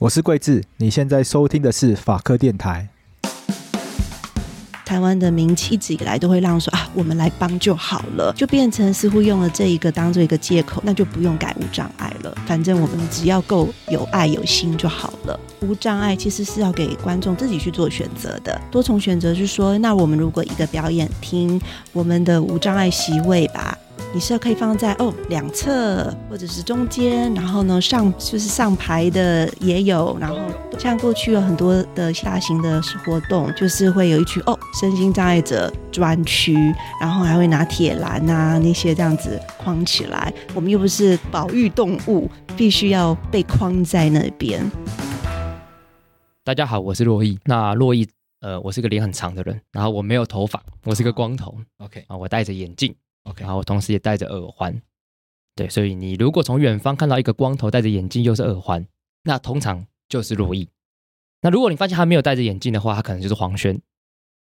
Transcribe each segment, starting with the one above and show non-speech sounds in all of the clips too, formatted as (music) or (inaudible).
我是桂智，你现在收听的是法科电台。台湾的名气一直以来都会让说啊，我们来帮就好了，就变成似乎用了这一个当做一个借口，那就不用改无障碍了。反正我们只要够有爱有心就好了。无障碍其实是要给观众自己去做选择的，多重选择是说，那我们如果一个表演厅，我们的无障碍席位吧。你是可以放在哦两侧或者是中间，然后呢上就是上排的也有，然后像过去有很多的大型的活动，就是会有一区哦身心障碍者专区，然后还会拿铁栏啊那些这样子框起来。我们又不是保育动物，必须要被框在那边。大家好，我是洛毅。那洛毅，呃，我是个脸很长的人，然后我没有头发，我是个光头。OK 啊，我戴着眼镜。OK，然后我同时也戴着耳环，对，所以你如果从远方看到一个光头戴着眼镜又是耳环，那通常就是珞亦。那如果你发现他没有戴着眼镜的话，他可能就是黄轩。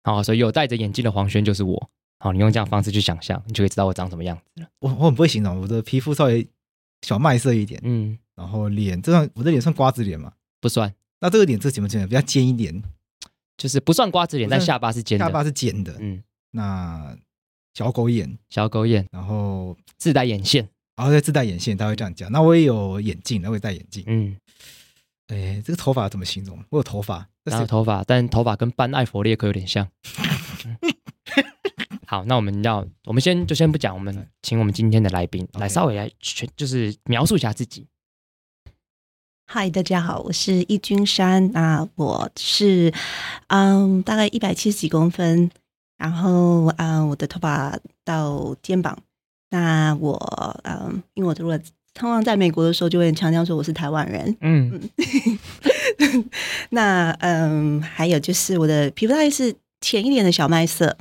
好，所以有戴着眼镜的黄轩就是我。好，你用这样的方式去想象，你就会知道我长什么样子了。我我很不会形容，我的皮肤稍微小麦色一点，嗯，然后脸这样，我的脸算瓜子脸吗？不算。那这个脸这怎么讲？比较尖一点，就是不算瓜子脸，但下巴是尖的，下巴是尖的，嗯，那。小狗眼，小狗眼，然后自带眼线，然后再自带眼线，他会这样讲。那我也有眼镜，他会戴眼镜。嗯，哎，这个头发怎么形容？我有头发，然后头发，但头发跟班艾佛列克有点像。(laughs) 好，那我们要，我们先就先不讲，我们请我们今天的来宾来稍微来全，就是描述一下自己。嗨，大家好，我是易君山啊，我是嗯，大概一百七十几公分。然后，啊，我的头发到肩膀。那我，嗯，因为我如果通常在美国的时候，就会强调说我是台湾人。嗯，(laughs) 那，嗯，还有就是我的皮肤大概是浅一点的小麦色。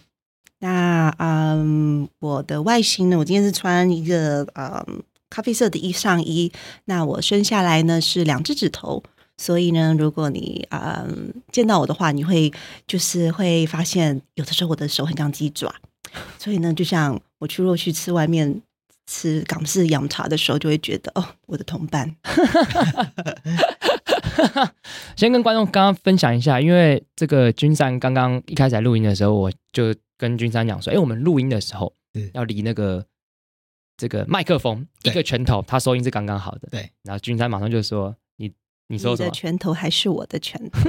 那，嗯，我的外形呢，我今天是穿一个，嗯，咖啡色的衣上衣。那我生下来呢是两只指头。所以呢，如果你嗯见到我的话，你会就是会发现，有的时候我的手很像鸡爪。所以呢，就像我去若去吃外面吃港式洋茶的时候，就会觉得哦，我的同伴。(laughs) 先跟观众刚刚分享一下，因为这个君山刚刚一开始来录音的时候，我就跟君山讲说，哎，我们录音的时候要离那个这个麦克风一个拳头，他收音是刚刚好的。对，然后君山马上就说。你说什么？你的拳头还是我的拳头？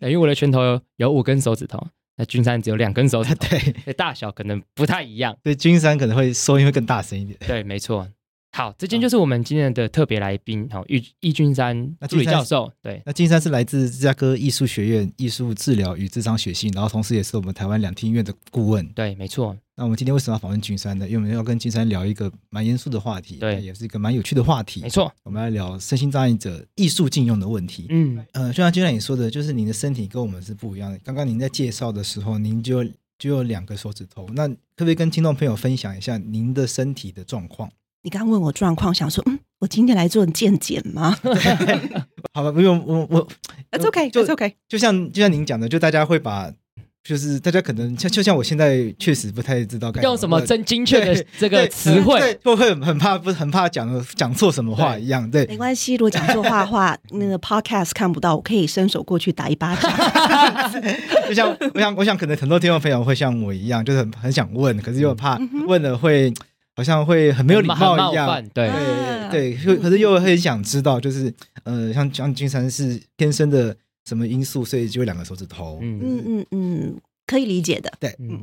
(laughs) 因为我的拳头有五根手指头，那君山只有两根手指头，(laughs) 对，大小可能不太一样。对，君山可能会收音会更大声一点。对，没错。好，这间就是我们今天的特别来宾，好，易易君山助理教授。对，那君山是来自芝加哥艺术学院艺术治疗与智商学系，然后同时也是我们台湾两厅院的顾问。对，没错。那我们今天为什么要访问君山呢？因为我们要跟君山聊一个蛮严肃的话题，对，也是一个蛮有趣的话题。没错，我们来聊身心障碍者艺术禁用的问题。嗯，呃，就像君山你说的，就是您的身体跟我们是不一样的。刚刚您在介绍的时候，您就就有两个手指头，那可不可以跟听众朋友分享一下您的身体的状况？你刚问我状况，想说，嗯，我今天来做健检吗？(laughs) 好吧，不用，我我，It's OK，It's OK。就像就像您讲的，就大家会把。就是大家可能像就像我现在确实不太知道该用什么真精确的这个词汇，会会很怕不很怕讲讲错什么话一样。对，没关系，如果讲错话的话，(laughs) 那个 podcast 看不到，我可以伸手过去打一巴掌。(laughs) 就像我想，我想可能很多听众朋友会像我一样，就是很很想问，可是又怕问了会好像会很没有礼貌一样。对对对，可是又很想知道，就是呃，像像金山是天生的。什么因素，所以就有两个手指头？嗯嗯嗯嗯，可以理解的。对，嗯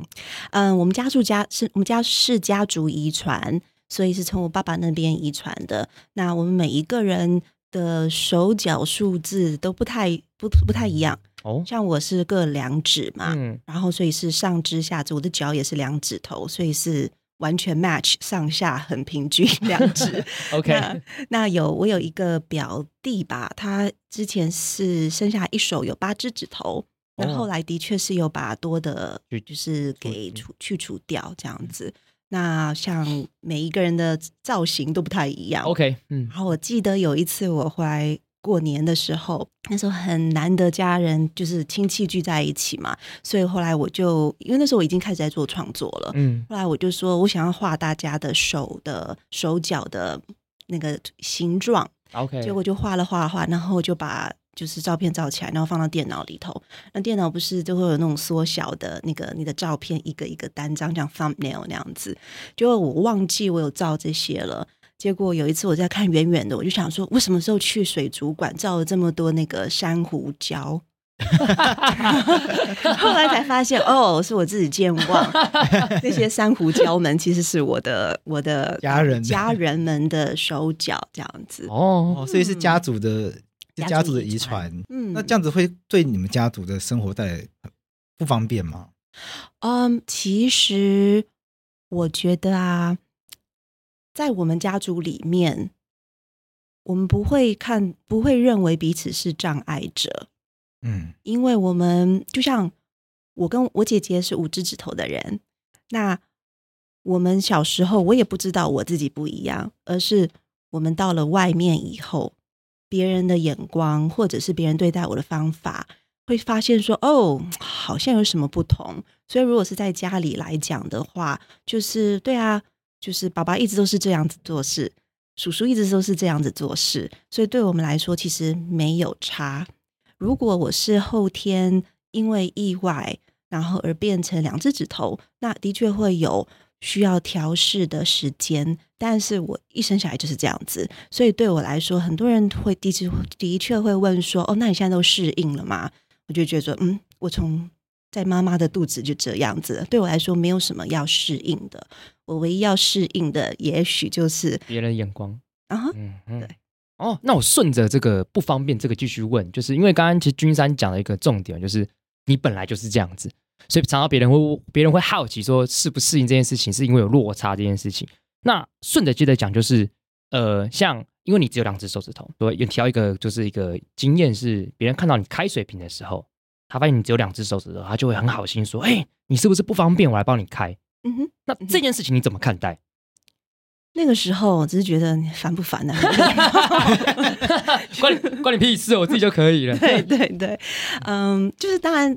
嗯、呃，我们家族家是我们家是家族遗传，所以是从我爸爸那边遗传的。那我们每一个人的手脚数字都不太不不太一样。哦，像我是各两指嘛，嗯，然后所以是上肢下肢，我的脚也是两指头，所以是。完全 match 上下很平均两指。OK，那，那有我有一个表弟吧，他之前是生下一手有八只指头，那、oh. 后来的确是有把多的，就是给除去除掉这样子。那像每一个人的造型都不太一样。OK，嗯，然后我记得有一次我回来。过年的时候，那时候很难得家人就是亲戚聚在一起嘛，所以后来我就因为那时候我已经开始在做创作了，嗯，后来我就说我想要画大家的手的手脚的那个形状，OK，结果就画了画画，然后就把就是照片照起来，然后放到电脑里头。那电脑不是就会有那种缩小的那个你的照片一个一个单张，像 thumbnail 那样子。就我忘记我有照这些了。结果有一次我在看远远的，我就想说，我什么时候去水族馆照了这么多那个珊瑚礁？(laughs) 后来才发现，哦，是我自己健忘。(laughs) 那些珊瑚礁们其实是我的我的家人家人们的手脚，这样子哦，所以是家族的、嗯、家族的遗传。嗯，那这样子会对你们家族的生活带来不方便吗？嗯，其实我觉得啊，在我们家族里面，我们不会看，不会认为彼此是障碍者。嗯，因为我们就像我跟我姐姐是五只指头的人，那我们小时候我也不知道我自己不一样，而是我们到了外面以后，别人的眼光或者是别人对待我的方法，会发现说哦，好像有什么不同。所以如果是在家里来讲的话，就是对啊，就是爸爸一直都是这样子做事，叔叔一直都是这样子做事，所以对我们来说其实没有差。如果我是后天因为意外，然后而变成两只指头，那的确会有需要调试的时间。但是我一生下来就是这样子，所以对我来说，很多人会的确的确会问说：“哦，那你现在都适应了吗？”我就觉得说：“嗯，我从在妈妈的肚子就这样子，对我来说没有什么要适应的。我唯一要适应的，也许就是别人眼光啊，嗯嗯，对。”哦，那我顺着这个不方便，这个继续问，就是因为刚刚其实君山讲了一个重点，就是你本来就是这样子，所以常常别人会别人会好奇说适不适应这件事情，是因为有落差这件事情。那顺着接着讲，就是呃，像因为你只有两只手指头，所以有提到一个就是一个经验是，别人看到你开水瓶的时候，他发现你只有两只手指头，他就会很好心说：“哎，你是不是不方便？我来帮你开。”嗯哼，那这件事情你怎么看待？那个时候，我只是觉得你烦不烦呢？关你关你屁事，我自己就可以了。(laughs) 对对对，嗯，就是当然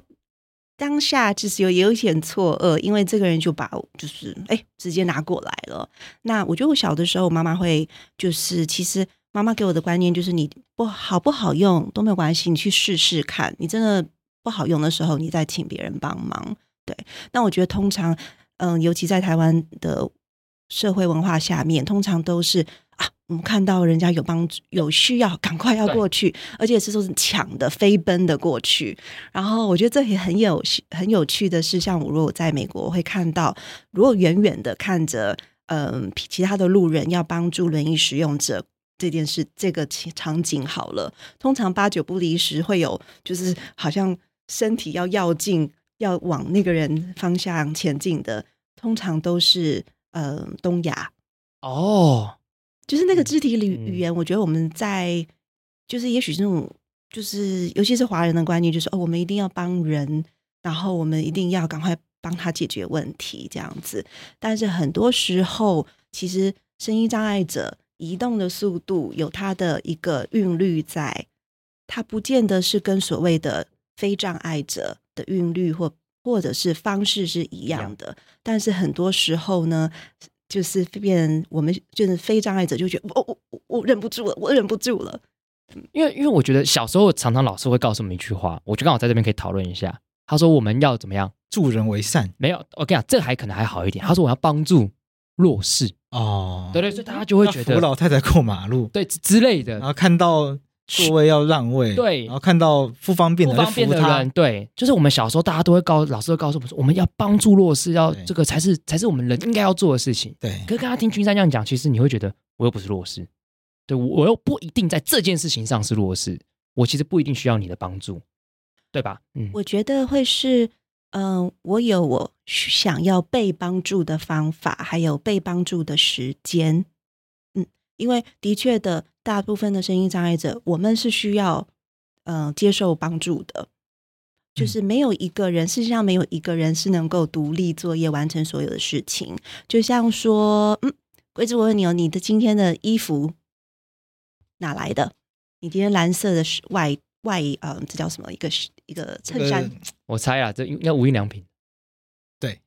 当下其实有也有一点错愕，因为这个人就把就是哎直接拿过来了。那我觉得我小的时候，妈妈会就是其实妈妈给我的观念就是你不好不好用都没有关系，你去试试看。你真的不好用的时候，你再请别人帮忙。对，那我觉得通常嗯，尤其在台湾的。社会文化下面，通常都是啊，我们看到人家有帮助、有需要，赶快要过去，而且是说是抢的、飞奔的过去。然后我觉得这也很有很有趣的是，像我如果在美国，我会看到，如果远远的看着，嗯，其他的路人要帮助轮椅使用者这件事，这个场景好了，通常八九不离十会有，就是好像身体要要进，要往那个人方向前进的，通常都是。呃，东亚哦，就是那个肢体语语言，我觉得我们在就是也许是那种就是尤其是华人的观念，就是哦，我们一定要帮人，然后我们一定要赶快帮他解决问题这样子。但是很多时候，其实声音障碍者移动的速度有它的一个韵律在，它不见得是跟所谓的非障碍者的韵律或。或者是方式是一样的，但是很多时候呢，就是变我们就是非障碍者就觉得我我我我忍不住了，我忍不住了。因为因为我觉得小时候常常老师会告诉我们一句话，我就刚好在这边可以讨论一下。他说我们要怎么样助人为善？没有，我跟你讲，这还可能还好一点。他说我要帮助弱势哦，对对，所以大家就会觉得扶老太太过马路，对之类的，然后看到。座位要让位，对，然后看到不方便的，不方便的人，对，就是我们小时候大家都会告，老师会告诉我们说，我们要帮助弱势，要这个才是才是我们人应该要做的事情。对，可是刚刚听君山这样讲，其实你会觉得我又不是弱势，对，我又不一定在这件事情上是弱势，我其实不一定需要你的帮助，对吧？嗯，我觉得会是，嗯、呃，我有我想要被帮助的方法，还有被帮助的时间。嗯，因为的确的。大部分的声音障碍者，我们是需要嗯、呃、接受帮助的，就是没有一个人，世界上没有一个人是能够独立作业完成所有的事情。就像说，嗯，桂子，我问你哦，你的今天的衣服哪来的？你今天蓝色的外外嗯、呃，这叫什么？一个一个衬衫？这个、我猜啊，这应该无印良品。对，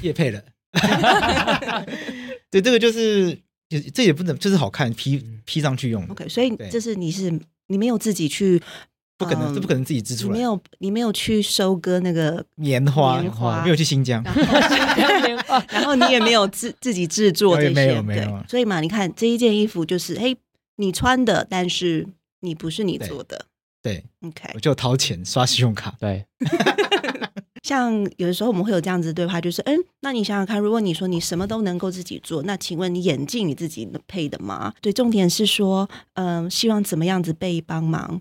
叶配了。(laughs) (laughs) 对，这个就是。也这也不能就是好看披披上去用。OK，所以这是你是你没有自己去。不可能，这不可能自己织出来。你没有，你没有去收割那个棉花，棉花没有去新疆，(laughs) 然后你也没有自自己制作这些，没有没有。所以嘛，你看这一件衣服就是，嘿，你穿的，但是你不是你做的，对。对 OK，我就掏钱刷信用卡，对。(laughs) 像有的时候我们会有这样子的对话，就是，嗯，那你想想看，如果你说你什么都能够自己做，那请问你眼镜你自己配的吗？对，重点是说，嗯、呃，希望怎么样子被帮忙。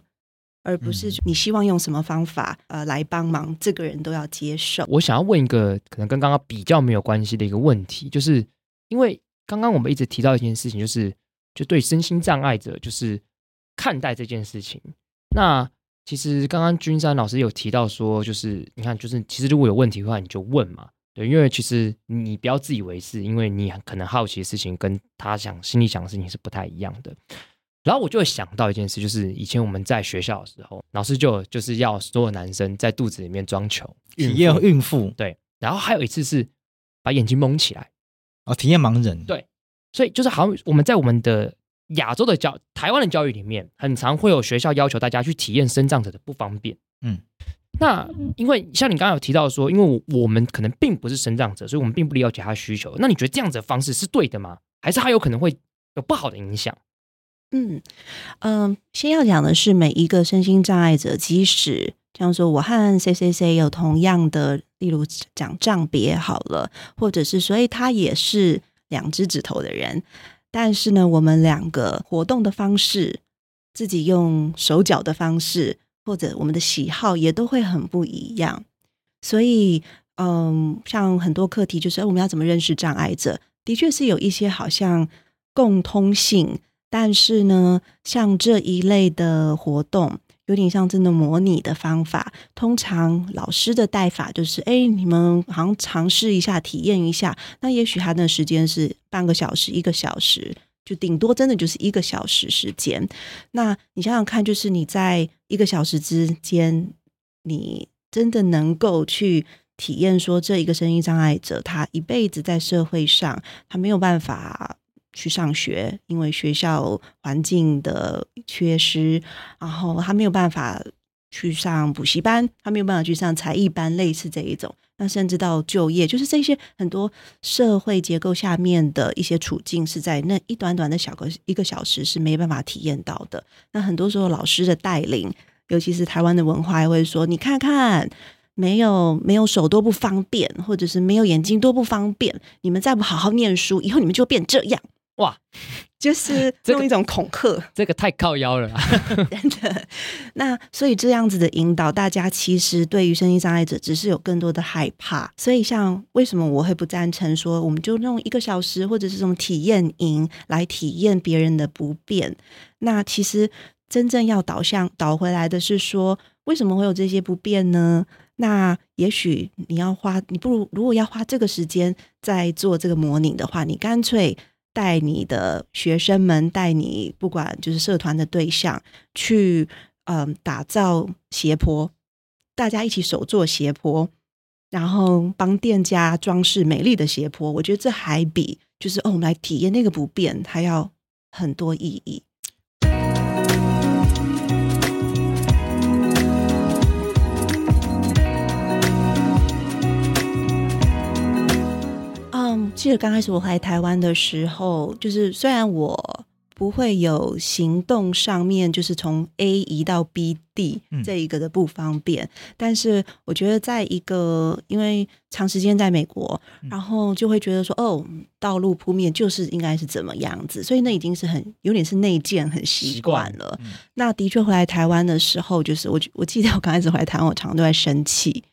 而不是你希望用什么方法呃来帮忙，这个人都要接受。我想要问一个可能跟刚刚比较没有关系的一个问题，就是因为刚刚我们一直提到一件事情，就是就对身心障碍者就是看待这件事情。那其实刚刚君山老师有提到说，就是你看，就是其实如果有问题的话，你就问嘛。对，因为其实你不要自以为是，因为你可能好奇的事情跟他想心里想的事情是不太一样的。然后我就会想到一件事，就是以前我们在学校的时候，老师就就是要所有男生在肚子里面装球，体验孕妇。对，然后还有一次是把眼睛蒙起来，哦，体验盲人。对，所以就是好像我们在我们的亚洲的教台湾的教育里面，很常会有学校要求大家去体验身障者的不方便。嗯，那因为像你刚刚有提到说，因为我们可能并不是身障者，所以我们并不了解他的需求。那你觉得这样子的方式是对的吗？还是他有可能会有不好的影响？嗯嗯、呃，先要讲的是每一个身心障碍者，即使像说我和谁谁谁有同样的，例如讲障别好了，或者是所以他也是两只指头的人，但是呢，我们两个活动的方式，自己用手脚的方式，或者我们的喜好也都会很不一样。所以，嗯、像很多课题就是我们要怎么认识障碍者，的确是有一些好像共通性。但是呢，像这一类的活动，有点像真的模拟的方法。通常老师的带法就是：哎，你们好像尝试一下，体验一下。那也许他的时间是半个小时、一个小时，就顶多真的就是一个小时时间。那你想想看，就是你在一个小时之间，你真的能够去体验说，这一个声音障碍者，他一辈子在社会上，他没有办法。去上学，因为学校环境的缺失，然后他没有办法去上补习班，他没有办法去上才艺班，类似这一种。那甚至到就业，就是这些很多社会结构下面的一些处境，是在那一短短的小个一个小时是没办法体验到的。那很多时候老师的带领，尤其是台湾的文化，还会说：“你看看，没有没有手多不方便，或者是没有眼睛多不方便。你们再不好好念书，以后你们就变这样。”哇，就是 (laughs) 用一种恐吓，这个，这个太靠腰了啦，(laughs) 真的。那所以这样子的引导，大家其实对于身心障碍者只是有更多的害怕。所以像为什么我会不赞成说，我们就用一个小时或者是这种体验营来体验别人的不便？那其实真正要导向导回来的是说，为什么会有这些不便呢？那也许你要花，你不如如果要花这个时间在做这个模拟的话，你干脆。带你的学生们，带你不管就是社团的对象去，嗯、打造斜坡，大家一起手做斜坡，然后帮店家装饰美丽的斜坡。我觉得这还比就是哦，我们来体验那个不便还要很多意义。记得刚开始我来台湾的时候，就是虽然我不会有行动上面就是从 A 移到 B 地这一个的不方便，嗯、但是我觉得在一个因为长时间在美国，然后就会觉得说哦，道路铺面就是应该是怎么样子，所以那已经是很有点是内建很习惯了。嗯、那的确回来台湾的时候，就是我我记得我刚开始回来台湾，我常常都在生气，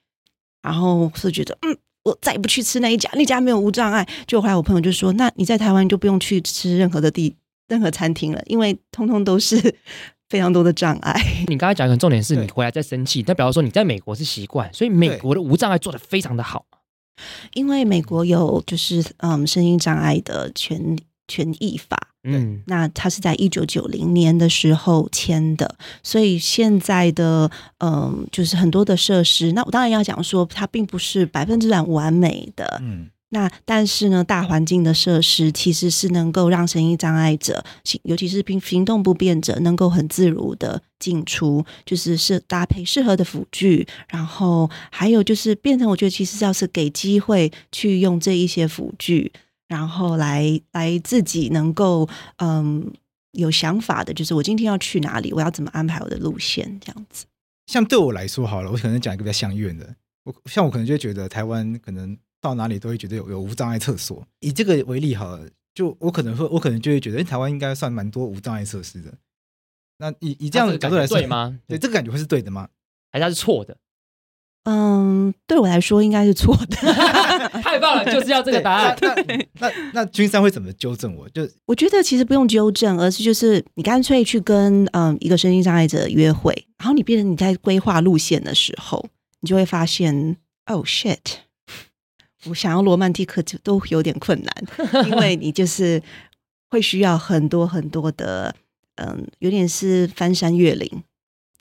然后是觉得嗯。我再也不去吃那一家，那家没有无障碍。就后来我朋友就说：“那你在台湾就不用去吃任何的地、任何餐厅了，因为通通都是 (laughs) 非常多的障碍。”你刚才讲的重点是你回来再生气，但比方说你在美国是习惯，所以美国的无障碍做的非常的好。因为美国有就是嗯声音障碍的权权益法。嗯，那他是在一九九零年的时候签的，所以现在的嗯，就是很多的设施。那我当然要讲说，它并不是百分之百完美的，嗯，那但是呢，大环境的设施其实是能够让身心障碍者，尤其是行行动不便者，能够很自如的进出，就是是搭配适合的辅具，然后还有就是变成我觉得其实要是给机会去用这一些辅具，然后来来自己能够嗯有想法的，就是我今天要去哪里，我要怎么安排我的路线，这样子。像对我来说好了，我可能讲一个比较相远的，我像我可能就觉得台湾可能。到哪里都会觉得有有无障碍厕所。以这个为例好了，就我可能会，我可能就会觉得，哎，台湾应该算蛮多无障碍设施的。那以以这样的角度来说，对吗？对，这个感觉会是对的吗？还是它是错的？嗯，对我来说应该是错的。(laughs) 太棒了，就是要这个答案。那那那君山会怎么纠正我？就 (laughs) 我觉得其实不用纠正，而是就是你干脆去跟嗯一个身心障碍者约会，然后你变成你在规划路线的时候，你就会发现，Oh shit。(laughs) 我想要罗曼蒂克就都有点困难，因为你就是会需要很多很多的，嗯，有点是翻山越岭。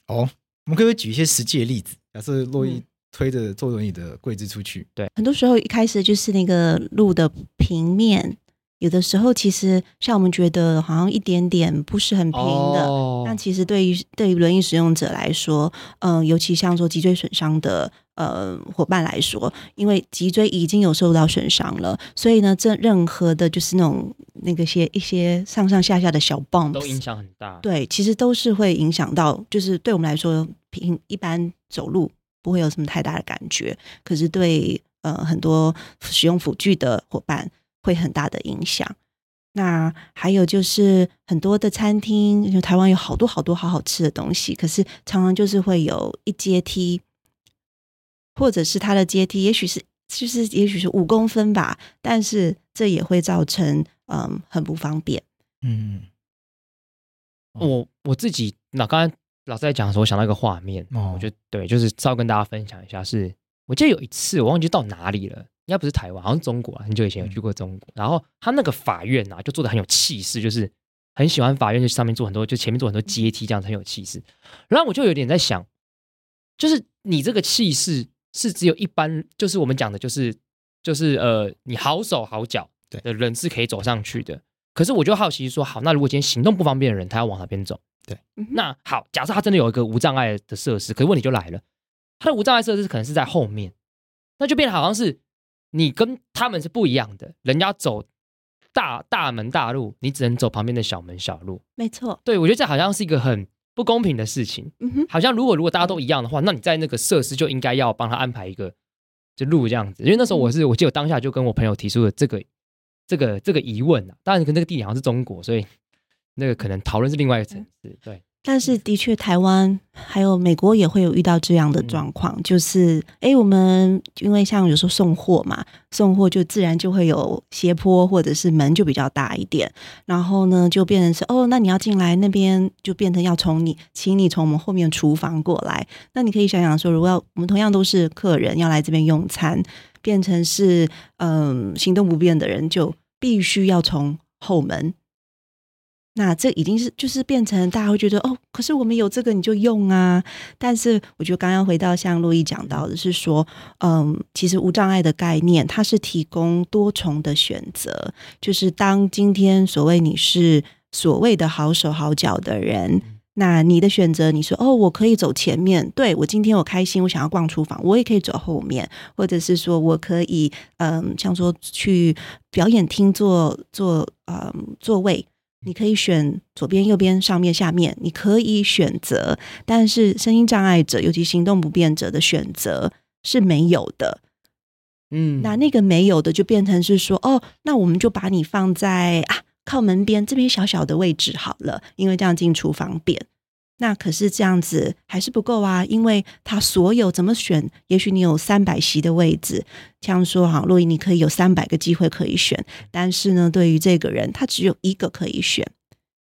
哦，我们可不可以举一些实际的例子？假设珞亦推着坐轮椅的柜子出去，嗯，对，很多时候一开始就是那个路的平面。有的时候，其实像我们觉得好像一点点不是很平的，哦、但其实对于对于轮椅使用者来说，嗯、呃，尤其像说脊椎损伤的呃伙伴来说，因为脊椎已经有受到损伤了，所以呢，这任何的就是那种那个些一些上上下下的小 bump 都影响很大。对，其实都是会影响到，就是对我们来说，平一般走路不会有什么太大的感觉，可是对呃很多使用辅具的伙伴。会很大的影响。那还有就是很多的餐厅，因为台湾有好多好多好好吃的东西，可是常常就是会有一阶梯，或者是它的阶梯，也许是就是也许是五公分吧，但是这也会造成嗯很不方便。嗯，我我自己那刚才老师在讲的时候，我想到一个画面，哦、我觉得对，就是稍微跟大家分享一下是，是我记得有一次我忘记到哪里了。应该不是台湾，好像中国啊。很久以前有去过中国，嗯、然后他那个法院啊，就做的很有气势，就是很喜欢法院就上面做很多，就前面做很多阶梯，这样很有气势。然后我就有点在想，就是你这个气势是只有一般，就是我们讲的，就是就是呃，你好手好脚的人是可以走上去的。可是我就好奇说，好，那如果今天行动不方便的人，他要往哪边走？对，那好，假设他真的有一个无障碍的设施，可是问题就来了，他的无障碍设施可能是在后面，那就变得好像是。你跟他们是不一样的，人家走大大门大路，你只能走旁边的小门小路。没错，对，我觉得这好像是一个很不公平的事情。嗯哼，好像如果如果大家都一样的话，那你在那个设施就应该要帮他安排一个就路这样子。因为那时候我是我记得我当下就跟我朋友提出了这个这个这个疑问啊。当然跟那个地点好像是中国，所以那个可能讨论是另外一个层次。对。但是的确，台湾还有美国也会有遇到这样的状况，嗯、就是哎，我们因为像有时候送货嘛，送货就自然就会有斜坡，或者是门就比较大一点，然后呢就变成是哦，那你要进来那边就变成要从你，请你从我们后面厨房过来。那你可以想想说，如果要我们同样都是客人要来这边用餐，变成是嗯行动不便的人就必须要从后门。那这已经是就是变成大家会觉得哦，可是我们有这个你就用啊。但是我觉得刚刚回到像路易讲到的是说，嗯，其实无障碍的概念它是提供多重的选择，就是当今天所谓你是所谓的好手好脚的人，那你的选择你说哦，我可以走前面，对，我今天我开心，我想要逛厨房，我也可以走后面，或者是说我可以嗯，像说去表演厅坐坐嗯座位。你可以选左边、右边、上面、下面，你可以选择，但是声音障碍者，尤其行动不便者的选择是没有的。嗯，那那个没有的，就变成是说，哦，那我们就把你放在啊靠门边这边小小的位置好了，因为这样进出方便。那可是这样子还是不够啊，因为他所有怎么选，也许你有三百席的位置，像说哈，洛伊你可以有三百个机会可以选，但是呢，对于这个人，他只有一个可以选，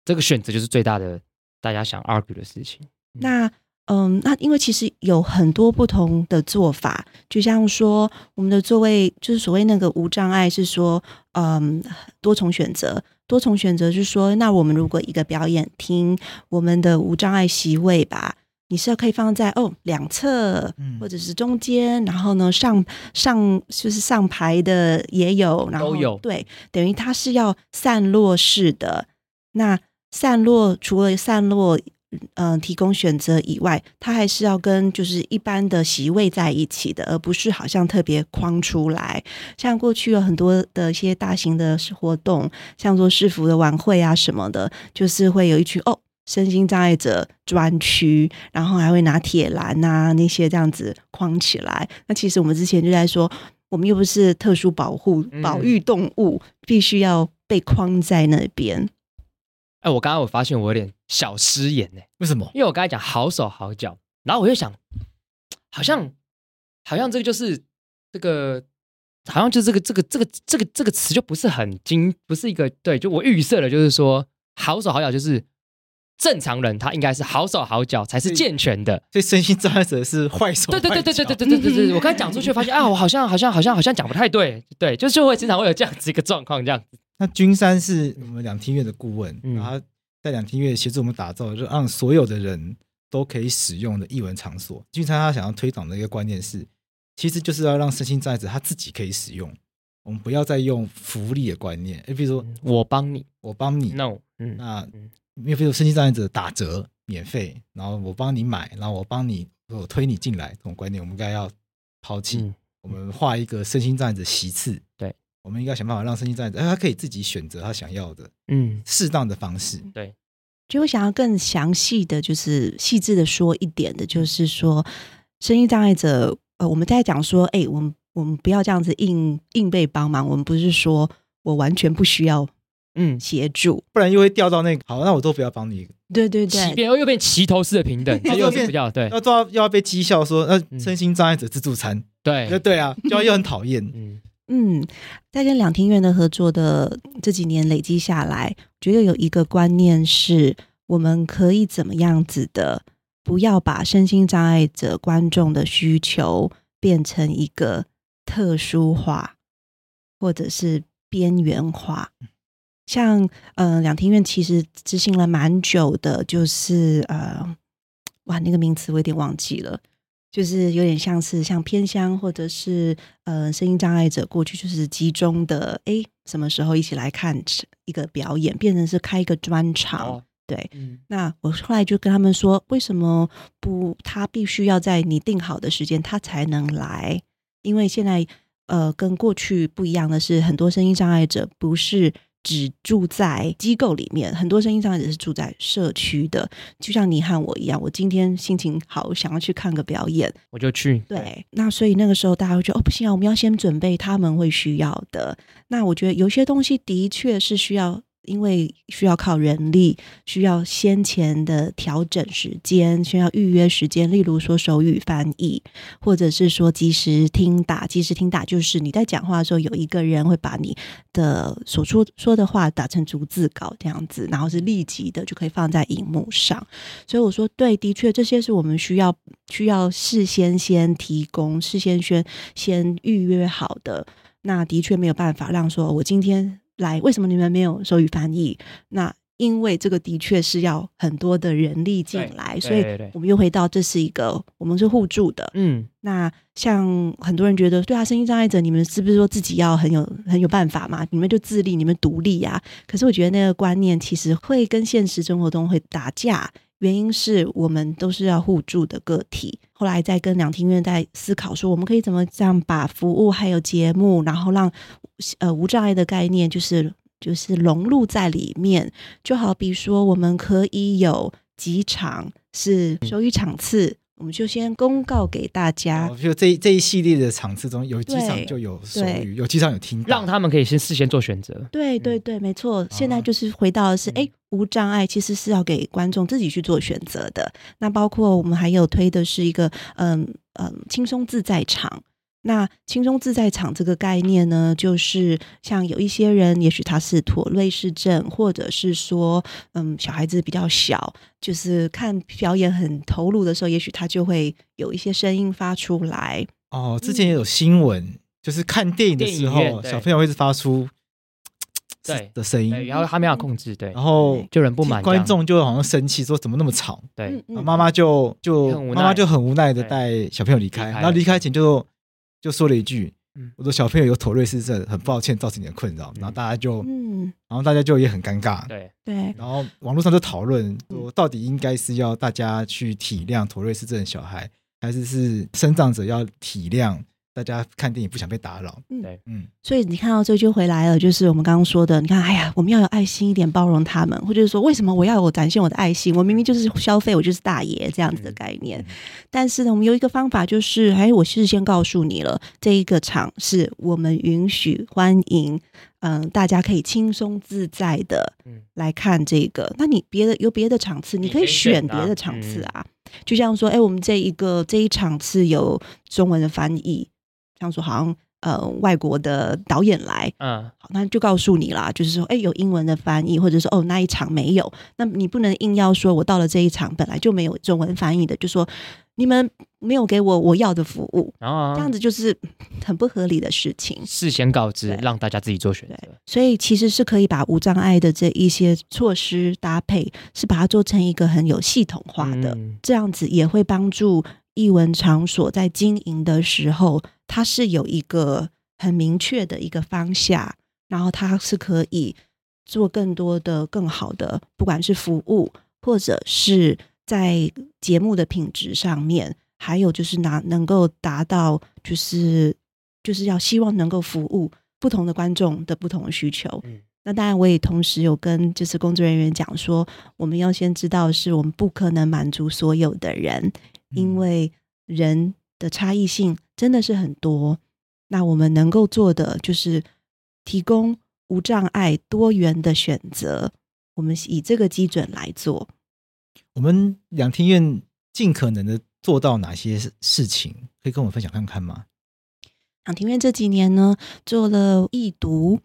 这个选择就是最大的大家想 argue 的事情。那嗯，那因为其实有很多不同的做法，就像说我们的座位就是所谓那个无障碍，是说嗯多重选择。多重选择就是说，那我们如果一个表演厅，我们的无障碍席位吧，你是要可以放在哦两侧，或者是中间，然后呢上上就是上排的也有，然后都有对，等于它是要散落式的。那散落除了散落，嗯、呃，提供选择以外，它还是要跟就是一般的席位在一起的，而不是好像特别框出来。像过去有很多的一些大型的活动，像做市服的晚会啊什么的，就是会有一群哦。身心障碍者专区，然后还会拿铁栏啊那些这样子框起来。那其实我们之前就在说，我们又不是特殊保护保育动物，嗯、必须要被框在那边。哎，我刚刚我发现我有点小失言呢。为什么？因为我刚才讲好手好脚，然后我就想，好像好像这个就是这个，好像就这个这个这个这个这个词就不是很精，不是一个对。就我预设的就是说，好手好脚就是。正常人他应该是好手好脚才是健全的，所以身心障碍者是坏手。对对对对对对对对对对，我刚才讲出去 (laughs) 发现啊，我好像好像好像好像讲不太对，对，就是就会经常会有这样子一个状况这样子。那君山是我们两厅院的顾问，嗯、然后在两厅院协助我们打造，就让所有的人都可以使用的艺文场所。君山他想要推广的一个观念是，其实就是要让身心障碍者他自己可以使用，我们不要再用福利的观念，诶，比如说我帮你，我帮你，no，嗯，那。因为有身心障碍者打折免费，然后我帮你买，然后我帮你我推你进来，这种观念我们应该要抛弃。嗯、我们画一个身心障碍者席次，对，我们应该想办法让身心障碍者他可以自己选择他想要的，嗯，适当的方式。对，就我想要更详细的就是细致的说一点的，就是说身心障碍者，呃，我们在讲说，哎，我们我们不要这样子硬硬被帮忙，我们不是说我完全不需要。嗯，协助，不然又会掉到那个。好，那我都不要帮你。对对对，变又又变齐头式的平等，(laughs) 又变比较对，要做要又要被讥笑说，那，身心障碍者自助餐。对，对对啊，就又很讨厌。嗯嗯，在跟两厅院的合作的这几年累积下来，觉得有一个观念是，我们可以怎么样子的，不要把身心障碍者观众的需求变成一个特殊化，或者是边缘化。像呃，两厅院其实执行了蛮久的，就是呃，哇，那个名词我有点忘记了，就是有点像是像偏乡或者是呃，声音障碍者过去就是集中的，哎，什么时候一起来看一个表演，变成是开一个专场，哦、对，嗯、那我后来就跟他们说，为什么不他必须要在你定好的时间他才能来？因为现在呃，跟过去不一样的是，很多声音障碍者不是。只住在机构里面，很多声音障碍者是住在社区的，就像你和我一样。我今天心情好，想要去看个表演，我就去。对，那所以那个时候大家会觉得，哦，不行啊，我们要先准备他们会需要的。那我觉得有些东西的确是需要。因为需要靠人力，需要先前的调整时间，需要预约时间。例如说手语翻译，或者是说即时听打。即时听打就是你在讲话的时候，有一个人会把你的所说说的话打成逐字稿这样子，然后是立即的就可以放在荧幕上。所以我说，对，的确这些是我们需要需要事先先提供、事先先先预约好的。那的确没有办法让说我今天。来，为什么你们没有手语翻译？那因为这个的确是要很多的人力进来，所以我们又回到这是一个我们是互助的。嗯，那像很多人觉得，对啊，身心障碍者，你们是不是说自己要很有很有办法嘛？你们就自立，你们独立啊？可是我觉得那个观念其实会跟现实生活中会打架，原因是我们都是要互助的个体。后来在跟两厅院在思考说，我们可以怎么这样把服务还有节目，然后让。呃，无障碍的概念就是就是融入在里面，就好比说，我们可以有几场是手语场次，嗯、我们就先公告给大家。就这这一系列的场次中，有几场就有手语，有几场有听，让他们可以先事先做选择。对对对，没错。现在就是回到的是，哎、嗯，无障碍其实是要给观众自己去做选择的。那包括我们还有推的是一个，嗯嗯，轻松自在场。那轻松自在场这个概念呢，就是像有一些人，也许他是妥瑞氏症，或者是说，嗯，小孩子比较小，就是看表演很投入的时候，也许他就会有一些声音发出来。哦，之前也有新闻，嗯、就是看电影的时候，小朋友会是发出对的声音，然后他没有控制，对，然后就人不满，观众就好像生气，说怎么那么吵，对，妈妈就就妈妈就很无奈的带小朋友离开，然后离开前就就说了一句。我说小朋友有妥瑞氏症，很抱歉造成你的困扰。然后大家就，嗯，然后大家就也很尴尬，对对。然后网络上就讨论说，到底应该是要大家去体谅妥瑞氏症的小孩，还是是生长者要体谅？大家看电影不想被打扰，对，嗯，所以你看到这就回来了，就是我们刚刚说的，你看，哎呀，我们要有爱心一点，包容他们，或者是说，为什么我要有展现我的爱心？我明明就是消费，我就是大爷这样子的概念。但是呢，我们有一个方法，就是，哎，我事先告诉你了，这一个场是我们允许欢迎，嗯，大家可以轻松自在的来看这个。那你别的有别的场次，你可以选别的场次啊，就像说，哎，我们这一个这一场次有中文的翻译。像说好像呃外国的导演来，嗯，好，那就告诉你啦，就是说，哎，有英文的翻译，或者说哦那一场没有，那你不能硬要说我到了这一场本来就没有中文翻译的，就说你们没有给我我要的服务，啊，这样子就是很不合理的事情。事先告知，让大家自己做选择。所以其实是可以把无障碍的这一些措施搭配，是把它做成一个很有系统化的，嗯，这样子也会帮助艺文场所在经营的时候。它是有一个很明确的一个方向，然后它是可以做更多的、更好的，不管是服务，或者是在节目的品质上面，还有就是拿能够达到，就是就是要希望能够服务不同的观众的不同的需求。嗯，那当然，我也同时有跟就是工作人员讲说，我们要先知道是我们不可能满足所有的人，因为人的差异性真的是很多，那我们能够做的就是提供无障碍多元的选择，我们以这个基准来做。我们两厅院尽可能的做到哪些事情，可以跟我们分享看看吗？两厅院这几年呢，做了易读，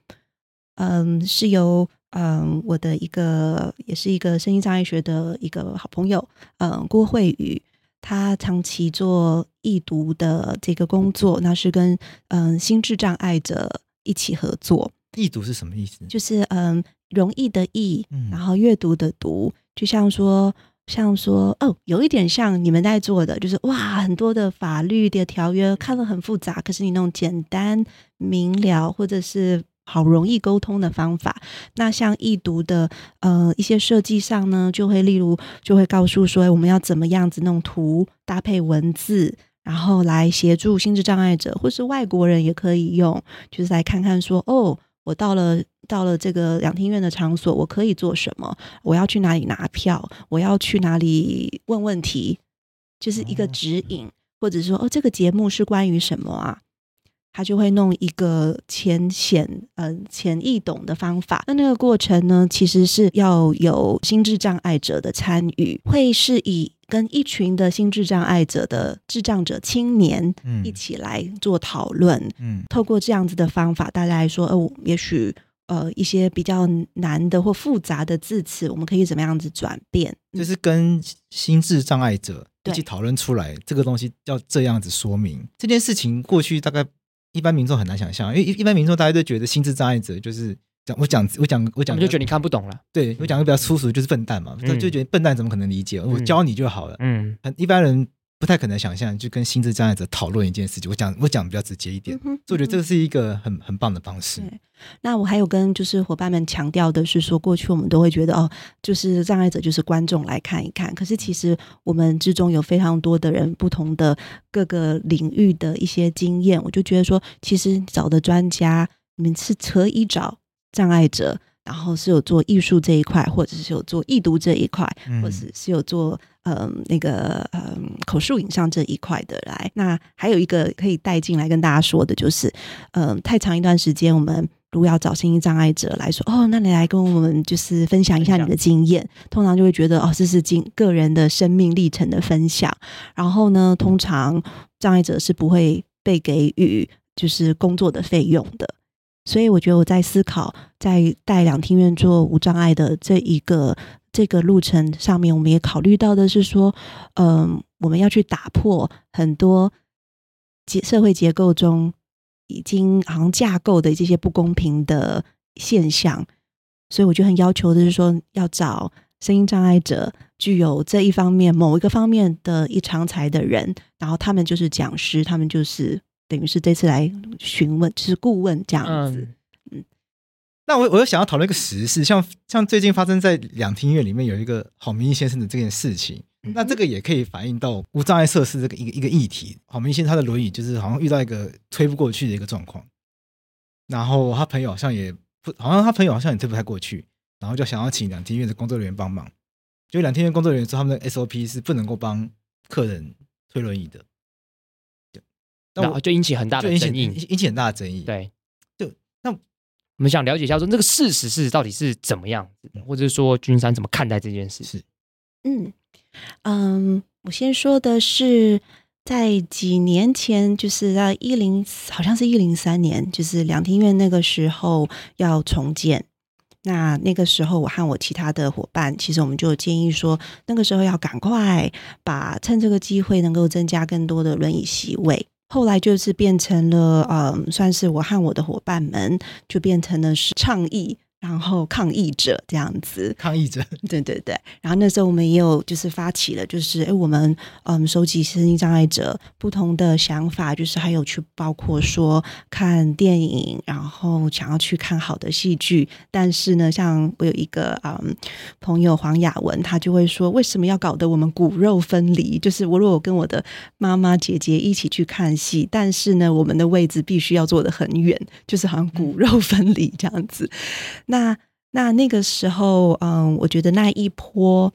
嗯，是由嗯我的一个也是一个声音障碍学的一个好朋友，嗯郭慧宇。他长期做易读的这个工作，那是跟嗯心智障碍者一起合作。易读是什么意思？就是嗯容易的易，然后阅读的读，就像说像说哦，有一点像你们在做的，就是哇，很多的法律的条约看了很复杂，可是你那种简单明了，或者是。好容易沟通的方法，那像易读的呃一些设计上呢，就会例如就会告诉说我们要怎么样子弄图搭配文字，然后来协助心智障碍者或是外国人也可以用，就是来看看说哦，我到了到了这个两厅院的场所，我可以做什么？我要去哪里拿票？我要去哪里问问题？就是一个指引，或者说哦，这个节目是关于什么啊？他就会弄一个浅显、呃浅易懂的方法。那那个过程呢，其实是要有心智障碍者的参与，会是以跟一群的心智障碍者的智障者青年一起来做讨论。嗯，透过这样子的方法，大家来说，哦，也许呃一些比较难的或复杂的字词，我们可以怎么样子转变？就是跟心智障碍者一起讨论出来，这个东西要这样子说明。这件事情过去大概。一般民众很难想象，因为一一般民众大家都觉得心智障碍者就是讲我讲我讲我讲，就觉得你看不懂了。对，我讲的比较粗俗，就是笨蛋嘛，他、嗯、就觉得笨蛋怎么可能理解？我教你就好了。嗯，一般人不太可能想象，就跟心智障碍者讨论一件事情。我讲我讲比较直接一点，所以我觉得这是一个很很棒的方式。那我还有跟就是伙伴们强调的是说，过去我们都会觉得哦，就是障碍者就是观众来看一看。可是其实我们之中有非常多的人，不同的各个领域的一些经验，我就觉得说，其实找的专家，你们是可以找障碍者，然后是有做艺术这一块，或者是有做易读这一块，或者是有做嗯那个嗯口述影像这一块的来。那还有一个可以带进来跟大家说的，就是嗯太长一段时间我们。如果要找心理障碍者来说，哦，那你来跟我们就是分享一下你的经验，通常就会觉得哦，这是经个人的生命历程的分享。然后呢，通常障碍者是不会被给予就是工作的费用的。所以我觉得我在思考，在带两厅院做无障碍的这一个这个路程上面，我们也考虑到的是说，嗯、我们要去打破很多结社会结构中。已经好像架构的这些不公平的现象，所以我就很要求的是说，要找声音障碍者具有这一方面某一个方面的一长才的人，然后他们就是讲师，他们就是等于是这次来询问，就是顾问这样子。嗯，那我我又想要讨论一个时事，像像最近发生在两厅院里面有一个郝明义先生的这件事情。那这个也可以反映到无障碍设施这个一个一个议题。郝明义先生，他的轮椅就是好像遇到一个推不过去的一个状况，然后他朋友好像也不，好像他朋友好像也推不太过去，然后就想要请两厅院的工作人员帮忙。就两厅院工作人员说，他们的 SOP 是不能够帮客人推轮椅的。对，那我就引起很大的争议，引起很大的争议。对，就那我们想了解一下，说这个事实是到底是怎么样子的，或者说君山怎么看待这件事？是，嗯。嗯，我先说的是，在几年前，就是在一零，好像是一零三年，就是两厅院那个时候要重建。那那个时候，我和我其他的伙伴，其实我们就建议说，那个时候要赶快把趁这个机会能够增加更多的轮椅席位。后来就是变成了，嗯，算是我和我的伙伴们就变成了是倡议。然后抗议者这样子，抗议者，(laughs) 对对对。然后那时候我们也有就是发起了，就是哎，我们嗯收集身心障碍者不同的想法，就是还有去包括说看电影，然后想要去看好的戏剧。但是呢，像我有一个嗯朋友黄雅文，他就会说，为什么要搞得我们骨肉分离？就是我如果跟我的妈妈姐姐一起去看戏，但是呢，我们的位置必须要坐得很远，就是好像骨肉分离这样子。那那那那个时候，嗯，我觉得那一波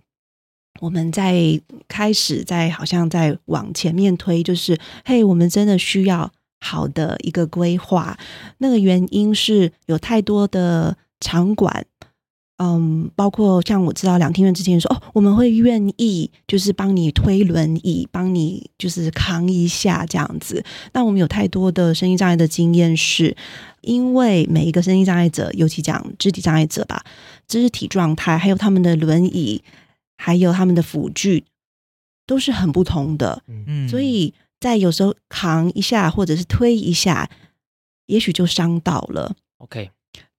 我们在开始在好像在往前面推，就是嘿，我们真的需要好的一个规划。那个原因是有太多的场馆。嗯，包括像我知道两厅院之前说哦，我们会愿意就是帮你推轮椅，帮你就是扛一下这样子。那我们有太多的声音障碍的经验，是因为每一个声音障碍者，尤其讲肢体障碍者吧，肢体状态还有他们的轮椅，还有他们的辅具都是很不同的。嗯，所以在有时候扛一下或者是推一下，也许就伤到了。OK。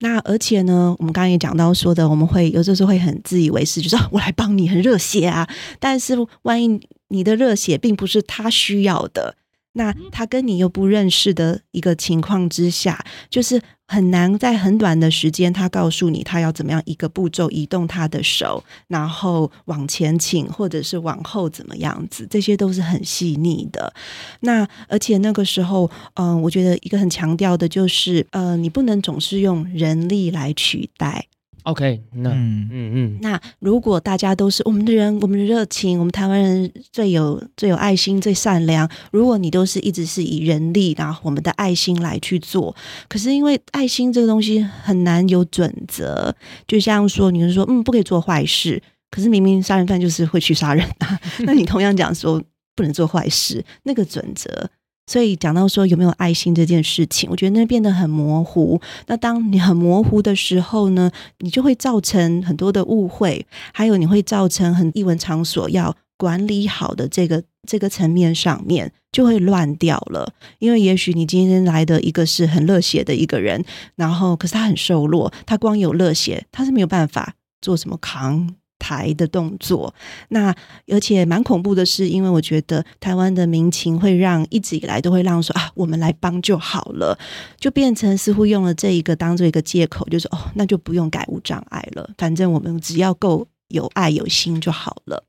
那而且呢，我们刚刚也讲到说的，我们会有的时候会很自以为是，就说我来帮你，很热血啊。但是万一你的热血并不是他需要的。那他跟你又不认识的一个情况之下，就是很难在很短的时间，他告诉你他要怎么样一个步骤移动他的手，然后往前倾或者是往后怎么样子，这些都是很细腻的。那而且那个时候，嗯、呃，我觉得一个很强调的就是，呃，你不能总是用人力来取代。OK，那嗯嗯嗯，那如果大家都是我们的人，我们的热情，我们台湾人最有最有爱心、最善良。如果你都是一直是以人力，然后我们的爱心来去做，可是因为爱心这个东西很难有准则，就像说，你是说嗯不可以做坏事，可是明明杀人犯就是会去杀人啊，(laughs) 那你同样讲说不能做坏事，那个准则。所以讲到说有没有爱心这件事情，我觉得那变得很模糊。那当你很模糊的时候呢，你就会造成很多的误会，还有你会造成很艺文场所要管理好的这个这个层面上面就会乱掉了。因为也许你今天来的一个是很热血的一个人，然后可是他很瘦弱，他光有热血，他是没有办法做什么扛。台的动作，那而且蛮恐怖的是，因为我觉得台湾的民情会让一直以来都会让说啊，我们来帮就好了，就变成似乎用了这一个当做一个借口，就是哦，那就不用改无障碍了，反正我们只要够有爱有心就好了。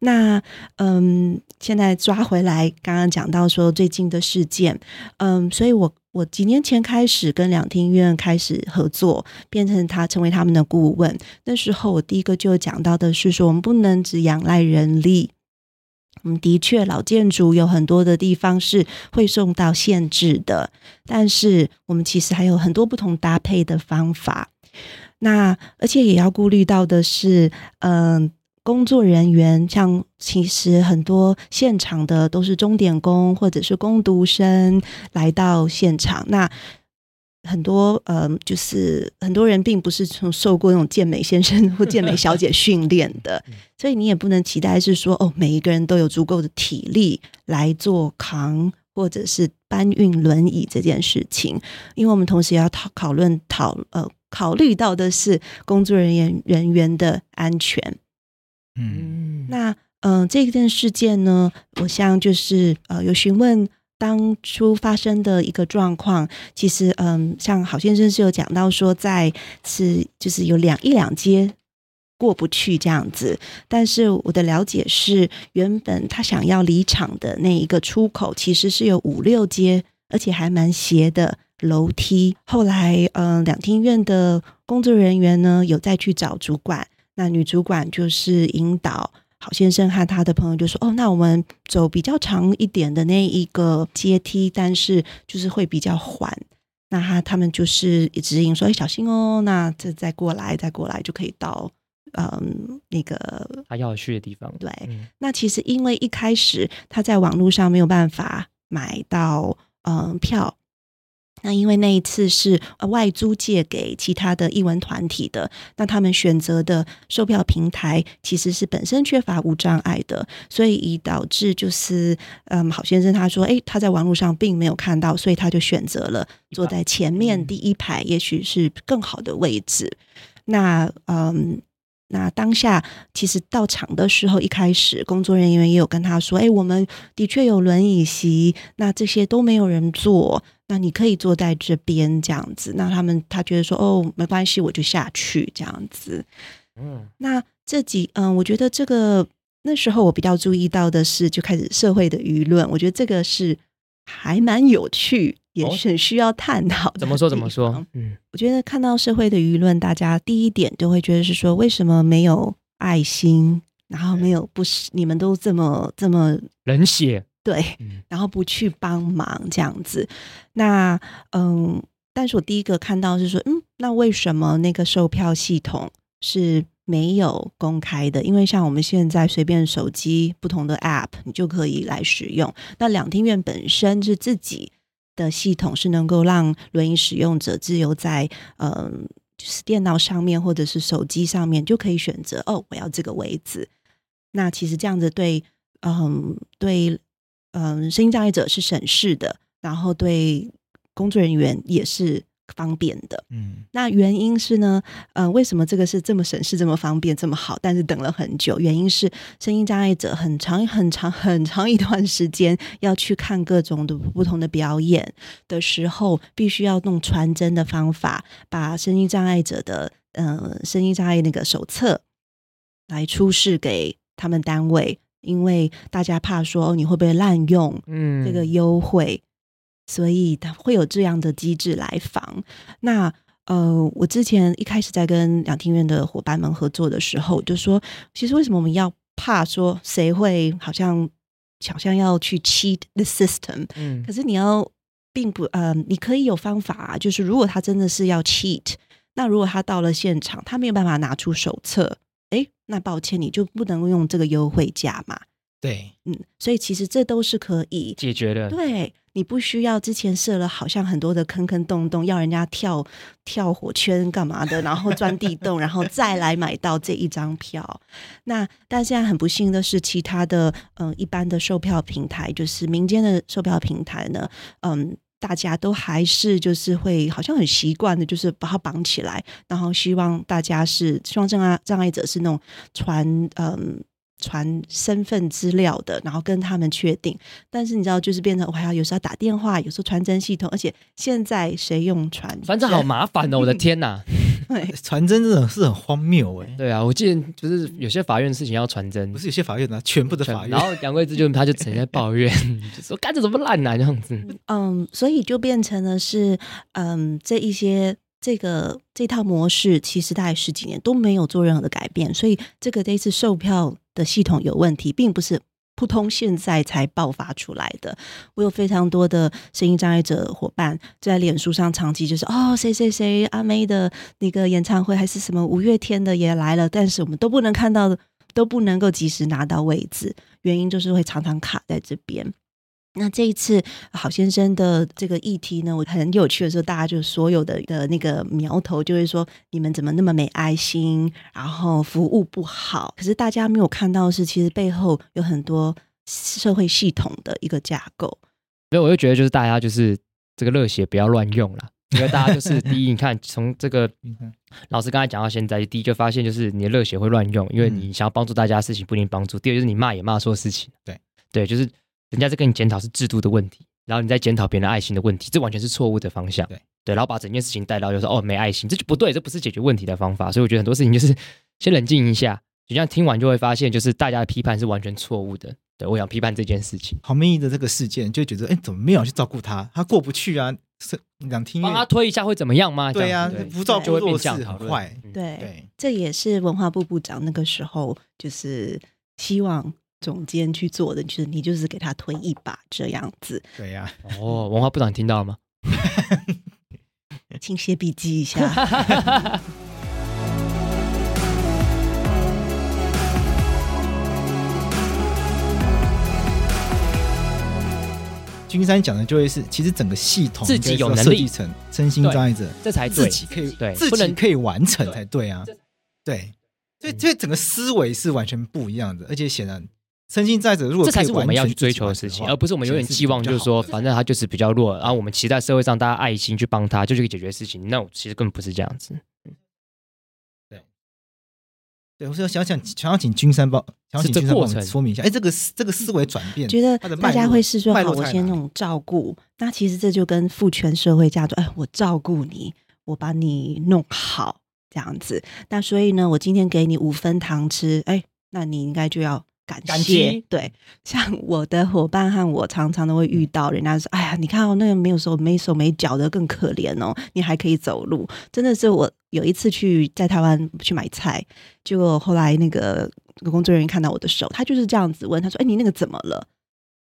那嗯，现在抓回来，刚刚讲到说最近的事件，嗯，所以我。我几年前开始跟两厅院开始合作，变成他成为他们的顾问。那时候我第一个就讲到的是说，我们不能只仰赖人力。我们的确老建筑有很多的地方是会受到限制的，但是我们其实还有很多不同搭配的方法。那而且也要顾虑到的是，嗯、工作人员像其实很多现场的都是钟点工或者是工读生来到现场，那很多呃，就是很多人并不是从受过那种健美先生或健美小姐训练的，(laughs) 所以你也不能期待是说哦，每一个人都有足够的体力来做扛或者是搬运轮椅这件事情，因为我们同时也要讨讨论讨呃考虑到的是工作人员人员的安全。嗯，那嗯、呃，这件事件呢，我想就是呃，有询问当初发生的一个状况。其实，嗯、像郝先生是有讲到说，在是就是有两一两阶过不去这样子。但是我的了解是，原本他想要离场的那一个出口，其实是有五六阶，而且还蛮斜的楼梯。后来，嗯、两厅院的工作人员呢，有再去找主管。那女主管就是引导郝先生和他的朋友，就说：“哦，那我们走比较长一点的那一个阶梯，但是就是会比较缓。那他他们就是指引说：‘哎，小心哦，那这再过来，再过来就可以到嗯那个他要去的地方。’对。嗯、那其实因为一开始他在网络上没有办法买到嗯票。”那因为那一次是外租借给其他的译文团体的，那他们选择的售票平台其实是本身缺乏无障碍的，所以以导致就是，嗯，郝先生他说，诶，他在网络上并没有看到，所以他就选择了坐在前面第一排，也许是更好的位置。那，嗯。那当下其实到场的时候，一开始工作人员也有跟他说：“哎，我们的确有轮椅席，那这些都没有人坐，那你可以坐在这边这样子。”那他们他觉得说：“哦，没关系，我就下去这样子。”嗯，那这几嗯，我觉得这个那时候我比较注意到的是，就开始社会的舆论，我觉得这个是还蛮有趣。也是很需要探讨的。怎么说？怎么说？嗯，我觉得看到社会的舆论，大家第一点就会觉得是说，为什么没有爱心？然后没有不是你们都这么这么冷血？对，然后不去帮忙这样子。那嗯，但是我第一个看到是说，嗯，那为什么那个售票系统是没有公开的？因为像我们现在随便手机不同的 App，你就可以来使用。那两厅院本身是自己。的系统是能够让轮椅使用者自由在嗯、呃，就是电脑上面或者是手机上面就可以选择哦，我要这个位置。那其实这样子对嗯对嗯声音障碍者是省事的，然后对工作人员也是。方便的，嗯，那原因是呢，呃，为什么这个是这么省事、这么方便、这么好？但是等了很久，原因是声音障碍者很长、很长、很长一段时间要去看各种的不同的表演的时候，必须要弄传真的方法，把声音障碍者的呃声音障碍那个手册来出示给他们单位，因为大家怕说你会不会滥用嗯这个优惠。嗯所以他会有这样的机制来防。那呃，我之前一开始在跟两厅院的伙伴们合作的时候，就说，其实为什么我们要怕说谁会好像好像要去 cheat the system？嗯，可是你要并不呃，你可以有方法啊。就是如果他真的是要 cheat，那如果他到了现场，他没有办法拿出手册，诶，那抱歉，你就不能用这个优惠价嘛。对，嗯，所以其实这都是可以解决的。对。你不需要之前设了好像很多的坑坑洞洞，要人家跳跳火圈干嘛的，然后钻地洞，然后再来买到这一张票。那但现在很不幸的是，其他的嗯一般的售票平台，就是民间的售票平台呢，嗯，大家都还是就是会好像很习惯的，就是把它绑起来，然后希望大家是希望障碍障碍者是那种传嗯。传身份资料的，然后跟他们确定。但是你知道，就是变成我还要有时候打电话，有时候传真系统，而且现在谁用传？反正好麻烦哦！我的 (laughs) 天哪，对，(laughs) 传真这种是很荒谬哎。对啊，我记得就是有些法院的事情要传真，不是有些法院呢，全部的法院。然后杨贵枝就他就整天抱怨，(laughs) 就说干这怎么烂啊这样子。嗯，所以就变成了是嗯这一些。这个这套模式其实大概十几年都没有做任何的改变，所以这个这次售票的系统有问题，并不是扑通现在才爆发出来的。我有非常多的声音障碍者伙伴在脸书上长期就是哦，谁谁谁阿妹的那个演唱会还是什么五月天的也来了，但是我们都不能看到，都不能够及时拿到位置，原因就是会常常卡在这边。那这一次郝先生的这个议题呢，我很有趣的时候，大家就所有的的那个苗头就会说，你们怎么那么没爱心，然后服务不好。可是大家没有看到的是，其实背后有很多社会系统的一个架构。所以我就觉得，就是大家就是这个热血不要乱用了。因为大家就是 (laughs) 第一，你看从这个老师刚才讲到现在，第一就发现就是你的热血会乱用，因为你想要帮助大家的事情不一定帮助。第二就是你骂也骂错事情。对对，就是人家在跟你检讨是制度的问题，然后你在检讨别人的爱心的问题，这完全是错误的方向。对对，然后把整件事情带到就是哦没爱心，这就不对，这不是解决问题的方法。所以我觉得很多事情就是 (laughs) 先冷静一下，就像听完就会发现，就是大家的批判是完全错误的。对，我想批判这件事情。郝明义的这个事件，就觉得哎，怎么没有去照顾他？他过不去啊。是两听帮他推一下会怎么样吗？对呀、啊，不照顾弱势很坏。对对，这也是文化部部长那个时候就是希望总监去做的，就是你就是给他推一把这样子。对呀、啊，哦，文化部长你听到了吗？(laughs) 请写笔记一下。(laughs) 君山讲的就会是，其实整个系统自己有能力成身心障碍者，这才自己可以对，自己可以完成才对啊。对，所以这整个思维是完全不一样的，而且显然身心在者如果这才是我们要去追求的事情，而不是我们永远寄望，就是说反正他就是比较弱，然后我们期待社会上大家爱心去帮他，就去解决事情。那我其实根本不是这样子。对，我说想想想要请君山帮，想要请君山帮我说明一下。哎，这个这个思维转变，觉得大家会是说，好，我先那种照顾。那其实这就跟父权社会家族，哎，我照顾你，我把你弄好这样子。那所以呢，我今天给你五分糖吃，哎，那你应该就要。感谢，对，像我的伙伴和我常常都会遇到，人家说：“哎呀，你看哦，那个没有手、没手、没脚的更可怜哦，你还可以走路。”真的是我有一次去在台湾去买菜，结果后来那个工作人员看到我的手，他就是这样子问他说：“哎，你那个怎么了？”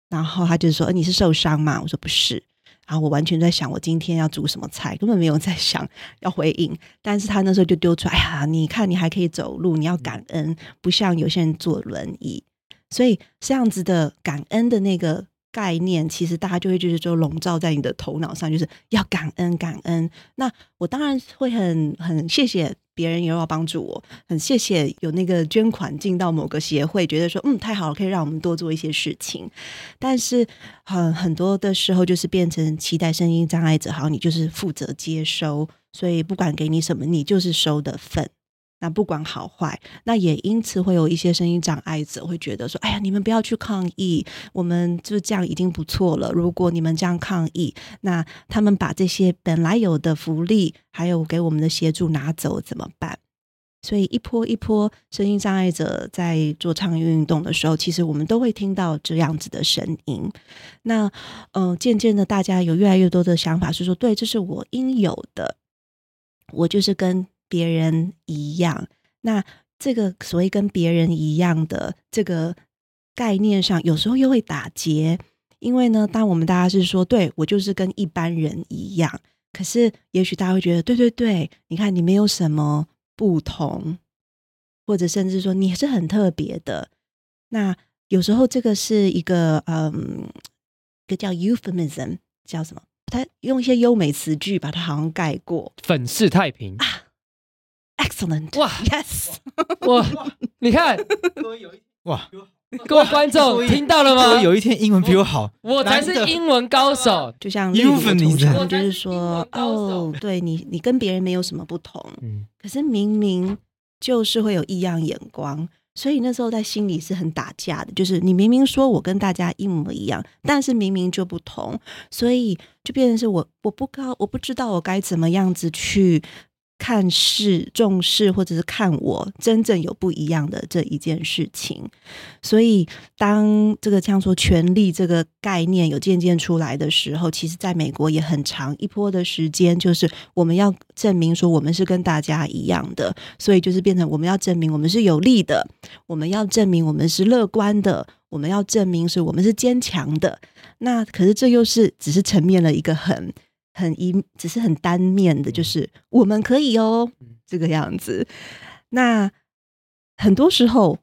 然后他就说：“哎，你是受伤吗？”我说：“不是。”然后我完全在想我今天要煮什么菜，根本没有在想要回应。但是他那时候就丢出来：“哎呀，你看你还可以走路，你要感恩，不像有些人坐轮椅。”所以这样子的感恩的那个概念，其实大家就会就是说笼罩在你的头脑上，就是要感恩感恩。那我当然会很很谢谢别人也要帮助我，很谢谢有那个捐款进到某个协会，觉得说嗯太好了，可以让我们多做一些事情。但是很很多的时候就是变成期待声音障碍者，好，你就是负责接收，所以不管给你什么，你就是收的份。那不管好坏，那也因此会有一些声音障碍者会觉得说：“哎呀，你们不要去抗议，我们就这样已经不错了。如果你们这样抗议，那他们把这些本来有的福利，还有给我们的协助拿走怎么办？”所以一波一波声音障碍者在做倡议运动的时候，其实我们都会听到这样子的声音。那嗯、渐渐的，大家有越来越多的想法是说：“对，这是我应有的，我就是跟。”别人一样，那这个所谓跟别人一样的这个概念上，有时候又会打结。因为呢，当我们大家是说，对，我就是跟一般人一样，可是也许大家会觉得，对对对，你看你没有什么不同，或者甚至说你是很特别的。那有时候这个是一个嗯，一个叫 euphemism，叫什么？他用一些优美词句把它好像盖过，粉饰太平啊。Excellent！哇，Yes！(laughs) 哇，你看，哇，各位观众听到了吗？有一天英文比我好，我才是英文高手。就像英文同学，就是说，哦，对你，你跟别人没有什么不同，嗯，可是明明就是会有异样眼光，所以那时候在心里是很打架的。就是你明明说我跟大家一模一样，但是明明就不同，所以就变成是我我不高，我不知道我该怎么样子去。看事重视，或者是看我真正有不一样的这一件事情，所以当这个像说权力这个概念有渐渐出来的时候，其实在美国也很长一波的时间，就是我们要证明说我们是跟大家一样的，所以就是变成我们要证明我们是有利的，我们要证明我们是乐观的，我们要证明是我们是坚强的。那可是这又是只是层面了一个很。很一，只是很单面的，就是我们可以哦，这个样子。那很多时候，